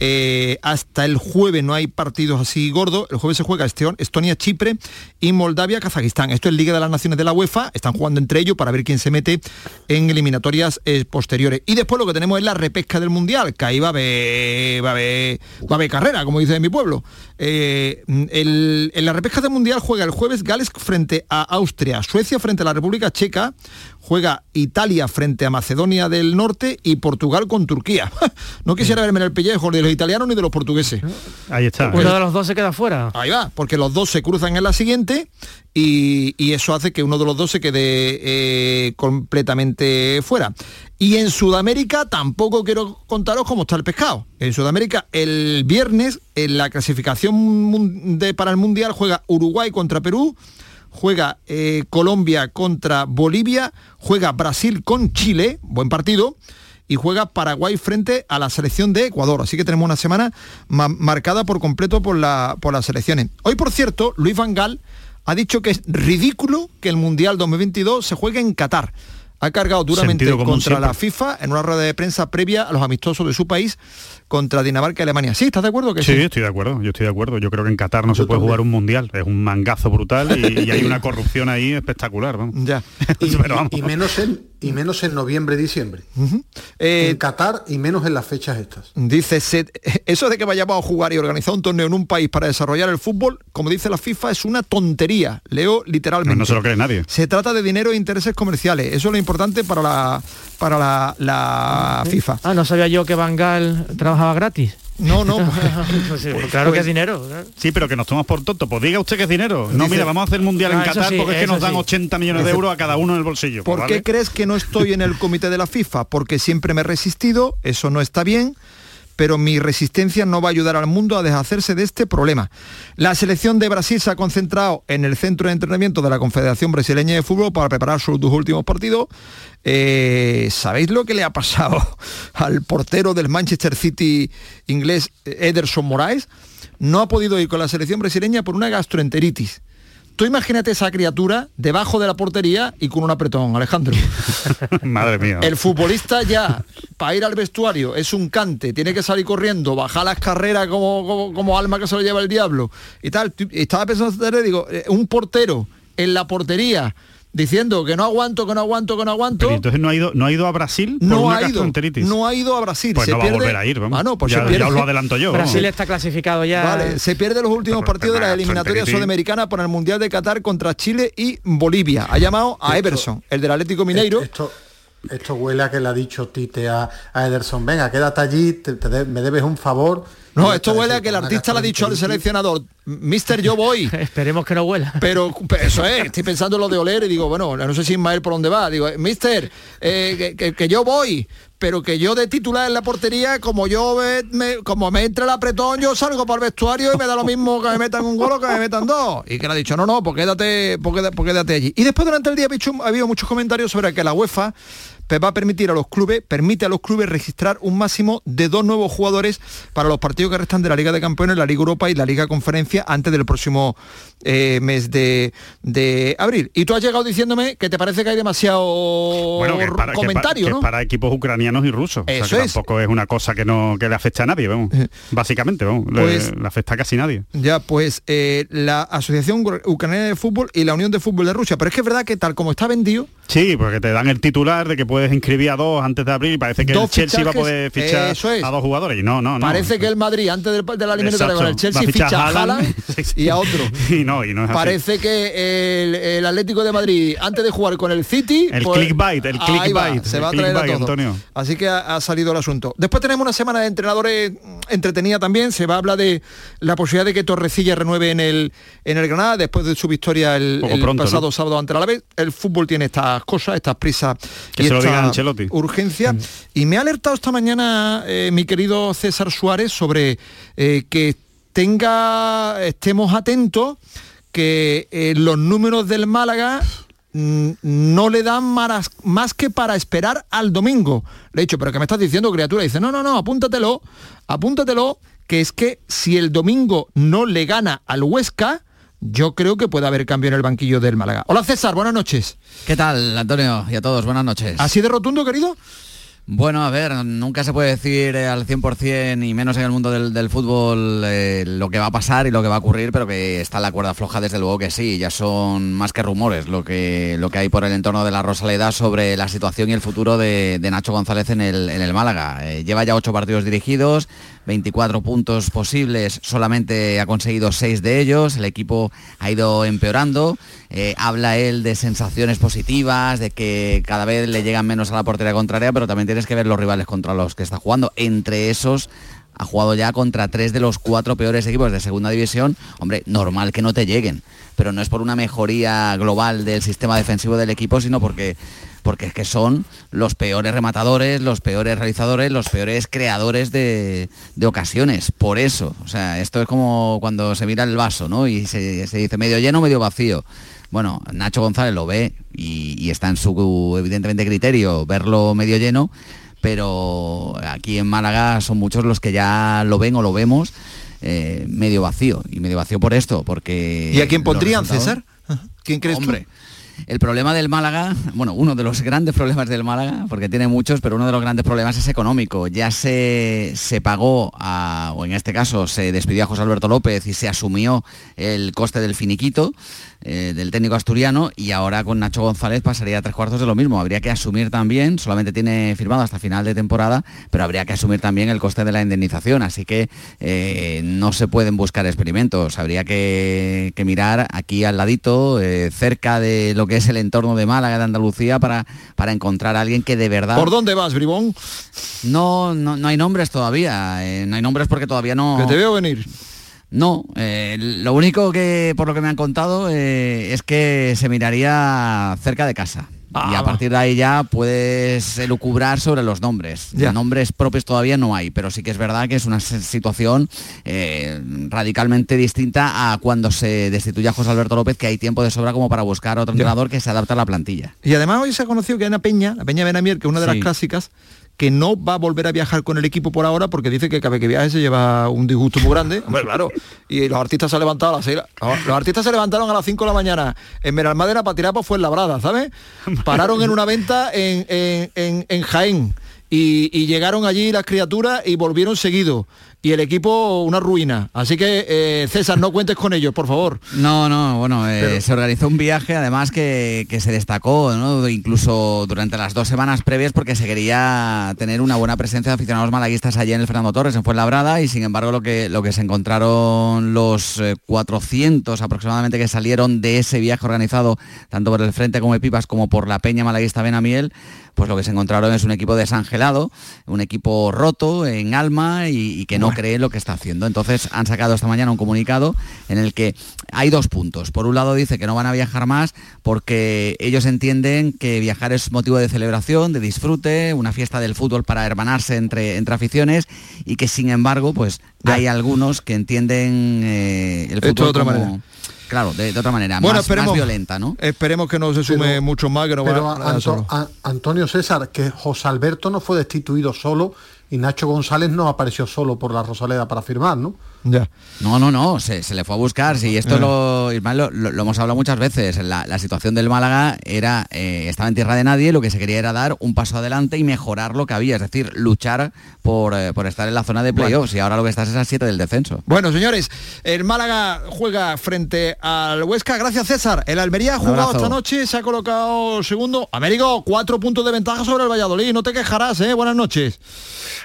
Eh, hasta el jueves no hay partidos así gordos. El jueves se juega Esto- Estonia, Chipre y Moldavia, Kazajistán. Esto es Liga de las Naciones de la UEFA. Están jugando entre ellos para ver quién se mete en eliminatorias eh, posteriores. Y después lo que tenemos es la repesca del Mundial, que ahí va a haber, va a haber, carrera, como dice mi pueblo. Eh, el- en la repesca del Mundial juega el jueves Gales frente a Austria, Suecia frente a la República Checa, juega Italia frente a Macedonia del Norte y Portugal con Turquía. No quisiera verme en el pellejo ni de los italianos ni de los portugueses. Ahí está. Uno de los dos se queda fuera. Ahí va, porque los dos se cruzan en la siguiente y, y eso hace que uno de los dos se quede eh, completamente fuera. Y en Sudamérica tampoco quiero contaros cómo está el pescado. En Sudamérica el viernes en la clasificación de, para el Mundial juega Uruguay contra Perú, juega eh, Colombia contra Bolivia, juega Brasil con Chile, buen partido, y juega Paraguay frente a la selección de Ecuador. Así que tenemos una semana ma- marcada por completo por, la, por las selecciones. Hoy, por cierto, Luis Van Gaal ha dicho que es ridículo que el Mundial 2022 se juegue en Qatar. Ha cargado duramente contra la. FIFA en una rueda de prensa previa a los amistosos de su país contra Dinamarca y Alemania. ¿Sí? ¿Estás de acuerdo? Que Sí, estoy de acuerdo, yo estoy de acuerdo. Yo creo que en Qatar no se puede jugar un mundial, es un mangazo brutal y, y hay una corrupción ahí espectacular. Vamos. Ya. Pero vamos. Y menos en, y menos en noviembre, diciembre. en Qatar y menos en las fechas estas. Dice, se- eso de que vayamos a jugar y organizar un torneo en un país para desarrollar el fútbol, como dice la FIFA, es una tontería. Leo literalmente. No, no se lo cree nadie. Se trata de dinero e intereses comerciales. Eso es lo importante para la, para la, la FIFA. Ah, no sabía yo que Bangal trabajaba gratis. No, no. Pues sí, claro que es dinero. Sí, pero que nos tomas por tonto. Pues diga usted que es dinero. No, Dice- mira, vamos a hacer mundial en Ah, eso Qatar sí, porque es que nos dan sí. 80 millones de euros a cada uno en el bolsillo. ¿Por Pues qué vale. crees que no estoy en el comité de la FIFA? Porque siempre me he resistido, eso no está bien, pero mi resistencia no va a ayudar al mundo a deshacerse de este problema. La selección de Brasil se ha concentrado en el centro de entrenamiento de la Confederación Brasileña de Fútbol para preparar sus dos últimos partidos. Eh, ¿Sabéis lo que le ha pasado al portero del Manchester City inglés Ederson Moraes? No ha podido ir con la selección brasileña por una gastroenteritis. Tú imagínate esa criatura debajo de la portería y con un apretón, Alejandro. Madre mía. El futbolista ya, para ir al vestuario, es un cante, tiene que salir corriendo, bajar las carreras como, como, como alma que se lo lleva el diablo. Y tal, estaba pensando, digo, eh, un portero en la portería diciendo que no aguanto, que no aguanto, que no aguanto. Pero entonces no ha ido, no ha ido a Brasil por No una ha ido, no ha ido a Brasil. Pues se no va a volver a ir, vamos. Ah, no, pues ya, se pierde. ya os lo adelanto yo. vamos. Brasil está clasificado ya. Vale, se pierde los últimos Pero- partidos de pero la una eliminatoria gastroenteritis. sudamericana por el Mundial de Qatar contra Chile y Bolivia. Ha llamado a Everson, el del Atlético Mineiro. Esto, esto huele a que le ha dicho Tite a, a Ederson, venga, quédate allí, te- te de- me debes un favor. No, esto huele a que el artista le ha dicho al seleccionador, Mister, yo voy. Esperemos que no huela. Pero eso es, estoy pensando en lo de oler y digo, bueno, no sé si Ismael por dónde va. Digo, Mister, eh, que, que- que yo voy, pero que yo de titular en la portería, como yo me, me- como me entra el apretón, yo salgo para el vestuario y me da lo mismo que me metan un gol o que me metan dos. Y que le ha dicho, no, no, pues quédate, pues quédate, pues quédate allí. Y después durante el día ha habido muchos comentarios sobre que la UEFA pues, va a permitir a los clubes, permite a los clubes registrar un máximo de dos nuevos jugadores para los partidos que restan de la Liga de Campeones, la Liga Europa y la Liga Conferencia antes del próximo eh, mes de, de abril. Y tú has llegado diciéndome que te parece que hay demasiado Bueno, que para, que comentario, para- que ¿no? es para equipos ucranianos y rusos. Eso o sea, que es. tampoco es una cosa que no que le afecta a nadie, vamos. Básicamente, vamos. le- Pues- le, afecta a casi nadie. Ya, pues eh, la Asociación Ucraniana de Fútbol y la Unión de Fútbol de Rusia. Pero es que es verdad que tal como está vendido, Sí, porque te dan el titular de que puedes inscribir a dos antes de abril y parece que el Chelsea va a poder fichar eso es. a dos jugadores. Y no, no, no. parece que el Madrid antes del- de, la eliminatoria con el Chelsea ficha a Haaland. Y a otro. y no, y no es así. Parece que el, el Atlético de Madrid, antes de jugar con el City... El pues, clickbait, el va, clickbait, se el va a traer a todo. Antonio. Así que ha, ha salido el asunto. Después tenemos una semana de entrenadores mm, entretenida también. Se va a hablar de la posibilidad de que Torrecilla renueve en el, en el Granada después de su victoria el, Poco el pronto, pasado ¿no? sábado ante la vez. El fútbol tiene estas cosas, estas prisas Que y se lo esta Ancelotti. urgencia. Y me ha alertado esta mañana eh, mi querido César Suárez sobre eh, que tenga, estemos atentos que eh, los números del Málaga mm, no le dan maras- más que para esperar al domingo. Le he dicho, pero ¿qué me estás diciendo, criatura? dice, no, no, no, apúntatelo, apúntatelo, que es que si el domingo no le gana al Huesca, yo creo que puede haber cambio en el banquillo del Málaga. Hola César, buenas noches. ¿Qué tal, Antonio? Y a todos, buenas noches. ¿Así de rotundo, querido? Bueno, a ver, nunca se puede decir eh, al 100% y menos en el mundo del, del fútbol eh, lo que va a pasar y lo que va a ocurrir, pero que está la cuerda floja desde luego que sí, ya son más que rumores lo que, lo que hay por el entorno de la Rosaleda sobre la situación y el futuro de, de Nacho González en el, en el Málaga. Eh, lleva ya ocho partidos dirigidos, 24 puntos posibles, solamente ha conseguido 6 de ellos, el equipo ha ido empeorando, eh, habla él de sensaciones positivas, de que cada vez le llegan menos a la portería contraria, pero también tienes que ver los rivales contra los que está jugando. Entre esos ha jugado ya contra tres de los cuatro peores equipos de segunda división. Hombre, normal que no te lleguen, pero no es por una mejoría global del sistema defensivo del equipo, sino porque porque es que son los peores rematadores, los peores realizadores, los peores creadores de, de ocasiones. Por eso, o sea, esto es como cuando se mira el vaso, ¿no? Y se, se dice medio lleno, medio vacío. Bueno, Nacho González lo ve y, y está en su, evidentemente, criterio verlo medio lleno, pero aquí en Málaga son muchos los que ya lo ven o lo vemos eh, medio vacío. Y medio vacío por esto, porque... ¿Y a quién pondrían, César? ¿Quién crees tú? El problema del Málaga, bueno, uno de los grandes problemas del Málaga, porque tiene muchos, pero uno de los grandes problemas es económico. Ya se, se pagó, o en este caso se despidió a José Alberto López y se asumió el coste del finiquito eh, del técnico asturiano y ahora con Nacho González pasaría a tres cuartos de lo mismo. Habría que asumir también, solamente tiene firmado hasta final de temporada, pero habría que asumir también el coste de la indemnización. Así que eh, no se pueden buscar experimentos. Habría que, que mirar aquí al ladito, eh, cerca de lo que es el entorno de Málaga, de Andalucía, para, para encontrar a alguien que de verdad... ¿Por dónde vas, Bribón? No, no, no hay nombres todavía. no hay nombres porque todavía no... Que te veo venir. No, eh, lo único que por lo que me han contado eh, es que se miraría cerca de casa. y a partir de ahí ya puedes elucubrar sobre los nombres. Ya. Nombres propios todavía no hay, pero sí que es verdad que es una situación eh, radicalmente distinta a cuando se destituye a José Alberto López, que hay tiempo de sobra como para buscar otro entrenador que se adapte a la plantilla. Y además hoy se ha conocido que hay una peña, la peña Benamier, que es una de las clásicas, que no va a volver a viajar con el equipo por ahora porque dice que cada vez que viaje se lleva un disgusto muy grande. Hombre, claro. Y los artistas se han levantado a las. Los artistas se levantaron a las 5 de la mañana en Benalmádena para tirar para Fuenlabrada, ¿sabes? Pararon en una venta en, en- en- en Jaén. Y, y llegaron allí las criaturas y volvieron seguido. Y el equipo una ruina. Así que, eh, César, no cuentes con ellos, por favor. No, no, bueno, eh, Pero- se organizó un viaje además que, que se destacó, ¿no? incluso durante las dos semanas previas porque se quería tener una buena presencia de aficionados malaguistas allí en el Fernando Torres, en Fuenlabrada, y sin embargo lo que, lo que se encontraron los eh, 400 aproximadamente que salieron de ese viaje organizado tanto por el Frente como Pipas como por la Peña Malaguista Benamiel, pues lo que se encontraron es un equipo desangelado, un equipo roto en alma y, y que no cree en lo que está haciendo. Entonces han sacado esta mañana un comunicado en el que hay dos puntos. Por un lado dice que no van a viajar más porque ellos entienden que viajar es motivo de celebración, de disfrute, una fiesta del fútbol para hermanarse entre, entre aficiones y que sin embargo pues hay algunos que entienden eh, el fútbol otra manera. Claro, de, de otra manera, Bueno, más, esperemos- más violenta, ¿no? Esperemos que no se sume Pero- mucho más, que no Pero va a Anto- a- Antonio César, que José Alberto no fue destituido solo y Nacho González no apareció solo por la Rosaleda para firmar, ¿no? Ya. No, no, no, se, se le fue a buscar. Sí, esto lo, Ismael, lo, hemos hablado muchas veces. La, la situación del Málaga era eh, estaba en tierra de nadie, lo que se quería era dar un paso adelante y mejorar lo que había, es decir, luchar por, eh, por estar en la zona de playoffs y ahora lo que estás es a 7 del descenso. Bueno, señores, el Málaga juega frente al Huesca. Gracias, César. El Almería ha jugado esta noche, se ha colocado segundo. Américo, cuatro puntos de ventaja sobre el Valladolid. No te quejarás, ¿eh? Buenas noches.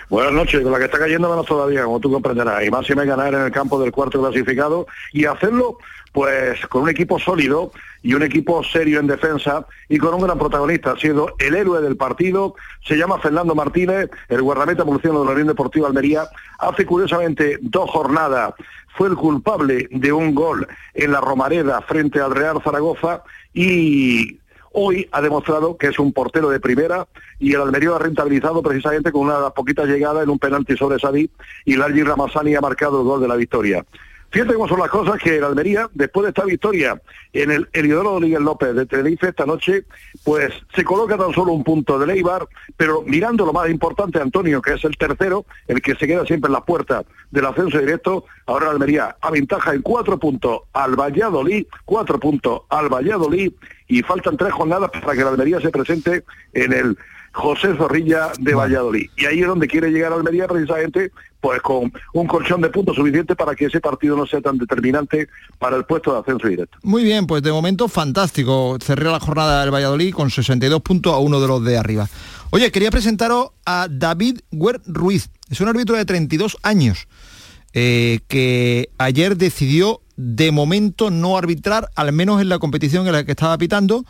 Buenas noches, con la que está cayendo menos todavía, como tú comprenderás, y más si me en el campo del cuarto clasificado y hacerlo pues con un equipo sólido y un equipo serio en defensa y con un gran protagonista, sido el héroe del partido, se llama Fernando Martínez, el guardameta evolucionado de la Unión Deportiva Almería, hace curiosamente dos jornadas, fue el culpable de un gol en la Romareda frente al Real Zaragoza y hoy ha demostrado que es un portero de primera y el Almería ha rentabilizado precisamente con una de las poquitas llegadas en un penalti sobre Sadí y Largi Ramassani ha marcado el gol de la victoria. Fíjate cómo son las cosas que el Almería, después de esta victoria en el Heliodoro Miguel López de Tenerife esta noche, pues se coloca tan solo un punto de Leibar, pero mirando lo más importante, Antonio, que es el tercero, el que se queda siempre en las puertas del ascenso directo, ahora el Almería aventaja en cuatro puntos al Valladolid, cuatro puntos al Valladolid, y faltan tres jornadas para que la Almería se presente en el José Zorrilla de Valladolid. Y ahí es donde quiere llegar Almería precisamente pues con un colchón de puntos suficiente para que ese partido no sea tan determinante para el puesto de ascenso directo. Muy bien, pues de momento fantástico. Cerré la jornada del Valladolid con 62 puntos a uno de los de arriba. Oye, quería presentaros a David Guer Ruiz. Es un árbitro de 32 años eh, que ayer decidió de momento no arbitrar, al menos en la competición en la que estaba pitando.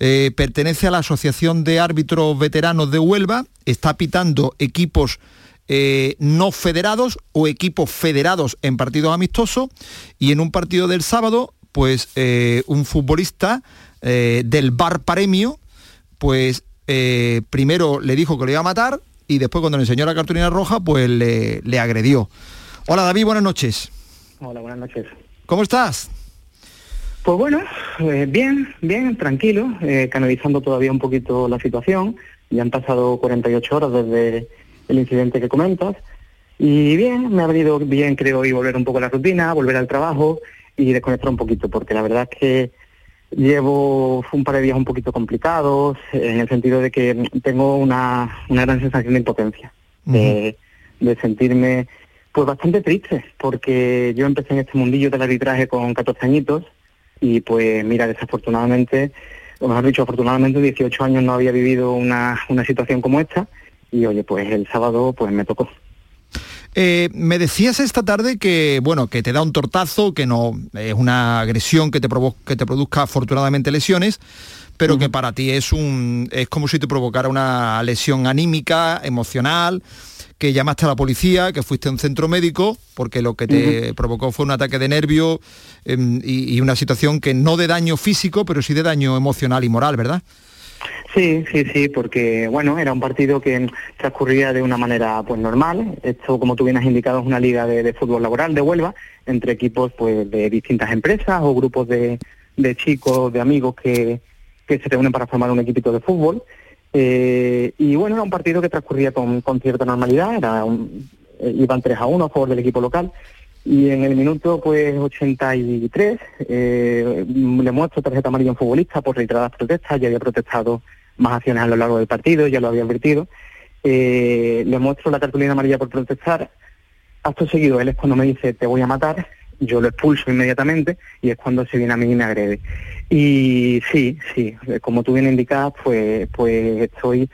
Eh, pertenece a la Asociación de Árbitros Veteranos de Huelva, está pitando equipos eh, no federados o equipos federados en partidos amistosos y en un partido del sábado, pues eh, un futbolista del Bar Premio, pues primero le dijo que lo iba a matar y después cuando le enseñó la cartulina roja, pues le, le agredió. Hola David, buenas noches. Hola, buenas noches. ¿Cómo estás? Pues bueno, bien, bien, tranquilo, canalizando todavía un poquito la situación. Ya han pasado 48 horas desde el incidente que comentas. Y bien, me ha venido bien, creo, y volver un poco a la rutina, volver al trabajo y desconectar un poquito, porque la verdad es que llevo un par de días un poquito complicados, en el sentido de que tengo una, una gran sensación de impotencia, de, de sentirme pues bastante triste, porque yo empecé en este mundillo del arbitraje con 14 añitos y pues mira, desafortunadamente, o mejor dicho, afortunadamente 18 años no había vivido una, una situación como esta y oye, pues el sábado pues me tocó. Eh, me decías esta tarde que bueno que te da un tortazo, que no es una agresión que te que te produzca afortunadamente lesiones, pero que para ti es un es como si te provocara una lesión anímica, emocional, que llamaste a la policía, que fuiste a un centro médico, porque lo que te provocó fue un ataque de nervio em, y una situación que no de daño físico, pero sí de daño emocional y moral, ¿verdad? Sí, sí, sí, porque bueno, era un partido que transcurría de una manera pues normal. Esto, como tú bien has indicado, es una liga de, fútbol laboral de Huelva, entre equipos pues de distintas empresas o grupos de, chicos, de amigos que, se reúnen para formar un equipito de fútbol. Eh, y bueno, era un partido que transcurría con, cierta normalidad, era un, eh, iban 3 a 1 a favor del equipo local y en el minuto pues 83 eh, le muestro tarjeta amarilla a un futbolista por reiteradas protestas, ya había protestado más acciones a lo largo del partido, ya lo había advertido. Eh, le muestro la cartulina amarilla por protestar. Acto seguido, él es cuando me dice te voy a matar, yo lo expulso inmediatamente y es cuando se viene a mí y me agrede. Y sí, sí, como tú bien indicas, pues, pues estoy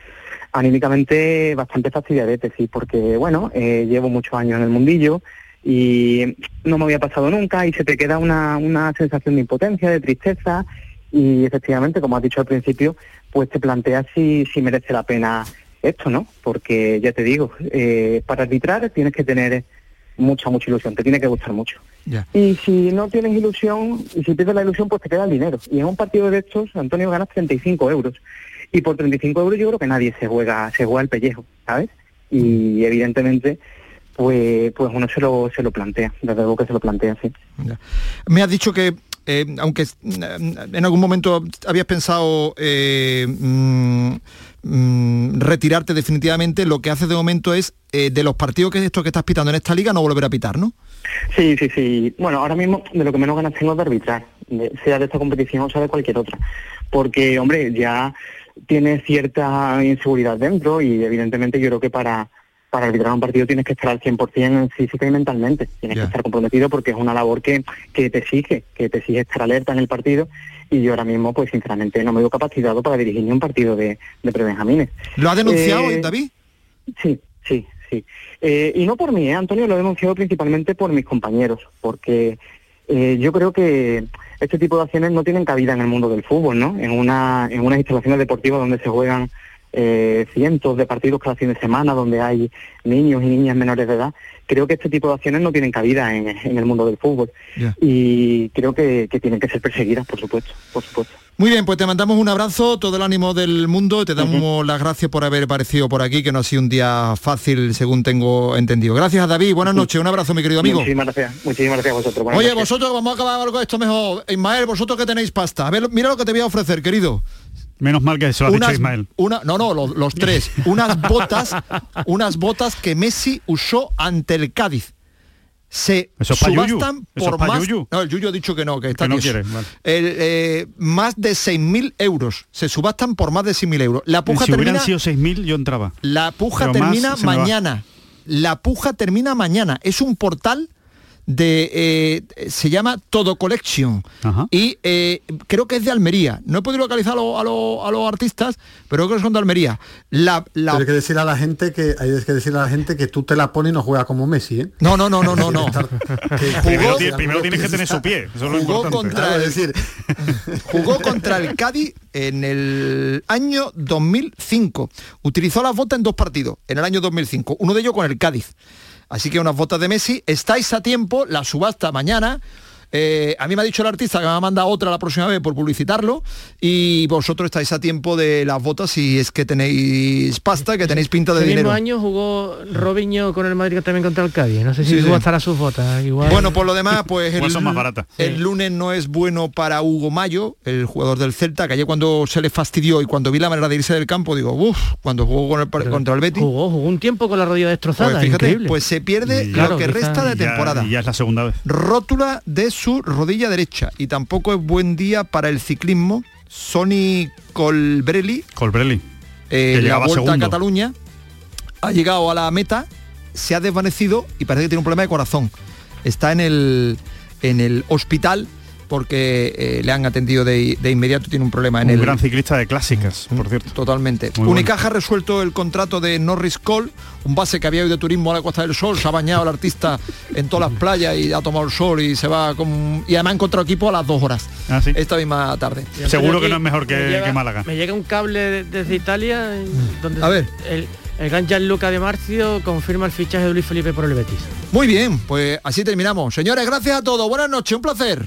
anímicamente bastante fastidiadete, sí, porque bueno, eh, llevo muchos años en el mundillo, y no me había pasado nunca y se te queda una, una sensación de impotencia, de tristeza y efectivamente, como has dicho al principio, pues te planteas si, si merece la pena esto, ¿no? Porque ya te digo, eh, para arbitrar tienes que tener mucha, mucha ilusión, te tiene que gustar mucho. Y si no tienes ilusión, y si pierdes la ilusión, pues te queda el dinero. Y en un partido de estos, Antonio, ganas 35 euros. Y por 35 euros yo creo que nadie se juega, se juega el pellejo, ¿sabes? Y evidentemente pues, pues uno se lo, se lo plantea, desde luego que se lo plantea, sí. Me has dicho que eh, aunque mm, en algún momento habías pensado eh, mm, mm, retirarte definitivamente, lo que haces de momento es eh, de los partidos que esto que estás pitando en esta liga no volver a pitar, ¿no? Sí, sí, sí. Bueno, ahora mismo de lo que menos ganas tengo es de arbitrar, sea de esta competición o sea de cualquier otra. Porque, hombre, ya tiene cierta inseguridad dentro y evidentemente yo creo que para para arbitrar un partido tienes que estar al 100% física y mentalmente. Tienes que estar comprometido porque es una labor que, que te exige, que te exige estar alerta en el partido y yo ahora mismo, pues sinceramente, no me veo capacitado para dirigir ni un partido de, de prebenjamines. ¿Lo ha denunciado, eh, David? Sí, sí, sí. Eh, y no por mí, ¿eh, Antonio, lo he denunciado principalmente por mis compañeros, porque eh, yo creo que este tipo de acciones no tienen cabida en el mundo del fútbol, ¿no? En, una, en unas instalaciones deportivas donde se juegan eh, cientos de partidos cada fin de semana donde hay niños y niñas menores de edad, creo que este tipo de acciones no tienen cabida en, el mundo del fútbol. Y creo que, tienen que ser perseguidas, por supuesto, por supuesto. Muy bien, pues te mandamos un abrazo, todo el ánimo del mundo, te damos las gracias por haber aparecido por aquí, que no ha sido un día fácil, según tengo entendido. Gracias, David, buenas noches, un abrazo, mi querido amigo. Muchísimas gracias, muchísimas gracias a vosotros. Oye, vosotros, vamos a acabar algo esto mejor. Ismael, vosotros que tenéis pasta, a ver, mira lo que te voy a ofrecer, querido. Menos mal que se lo ha dicho Ismael. Una, no, no, los, tres. Unas botas, unas botas que Messi usó ante el Cádiz. se Eso es subastan Eso por es más... yuyu. No, el Yuyu ha dicho que no, que está Que no quiere, vale. El, eh, más de 6.000 euros. Se subastan por más de 6.000 euros. La puja si hubieran termina... sido 6.000 yo entraba. La puja Pero termina mañana. La puja termina mañana. Es un portal de eh, se llama Todo Collection y eh, creo que es de Almería. No he podido localizar a, lo- a lo- a los artistas, pero creo que son de Almería. La, la- Pero hay que decir a la gente que hay que decirle a la gente que tú te la pones y no juegas como Messi, ¿eh? No, no, no, no, no, no. Primero, ti- primero tienes que tener su pie. Eso es lo Jugó importante. contra el, jugó contra el Cádiz en el año 2005. Utilizó las botas en dos partidos, en el año 2005. Uno de ellos con el Cádiz. Así que unas botas de Messi. Estáis a tiempo, la subasta mañana. Eh, a mí me ha dicho el artista que me va a mandar otra la próxima vez por publicitarlo y vosotros estáis a tiempo de las botas si es que tenéis pasta, que tenéis pinta de mismo dinero. año jugó Robinho con el Madrid también contra el Cádiz. No sé si Sí, jugó sí. hasta las sus botas. Igual. Bueno, por lo demás, pues el, son más baratas. el lunes no es bueno para Hugo Mayo, el jugador del Celta, que ayer cuando se le fastidió y cuando vi la manera de irse del campo, digo, uff, cuando jugó con el, contra el Betis. Jugó, jugó un tiempo con la rodilla destrozada. Pues fíjate, increíble. pues se pierde Y- lo que quizá- resta de Y ya- temporada. y ya es la segunda vez. Rótula de su rodilla derecha. Y tampoco es buen día para el ciclismo. Sony Colbrelli, Colbrelli. eh, Que la llegaba Vuelta segundo. a Cataluña, ha llegado a la meta, se ha desvanecido y parece que tiene un problema de corazón. Está en el, en el hospital porque eh, le han atendido de, de inmediato, tiene un problema en Un el... gran ciclista de clásicas, por cierto. Totalmente. Muy bueno. Unicaja ha resuelto el contrato de Norris Cole, un base que había ido de turismo a la Costa del Sol, se ha bañado el artista en todas las playas y ha tomado el sol y se va con... Y además ha encontrado equipo a las dos horas, Ah, sí. esta misma tarde. Seguro que no es mejor que- me llega- que Málaga. Me llega un cable de- desde Italia en- donde A ver. el, el gran Gianluca de Marcio confirma el fichaje de Luis Felipe por el Betis. Muy bien, pues así terminamos. Señores, gracias a todos. Buenas noches, un placer.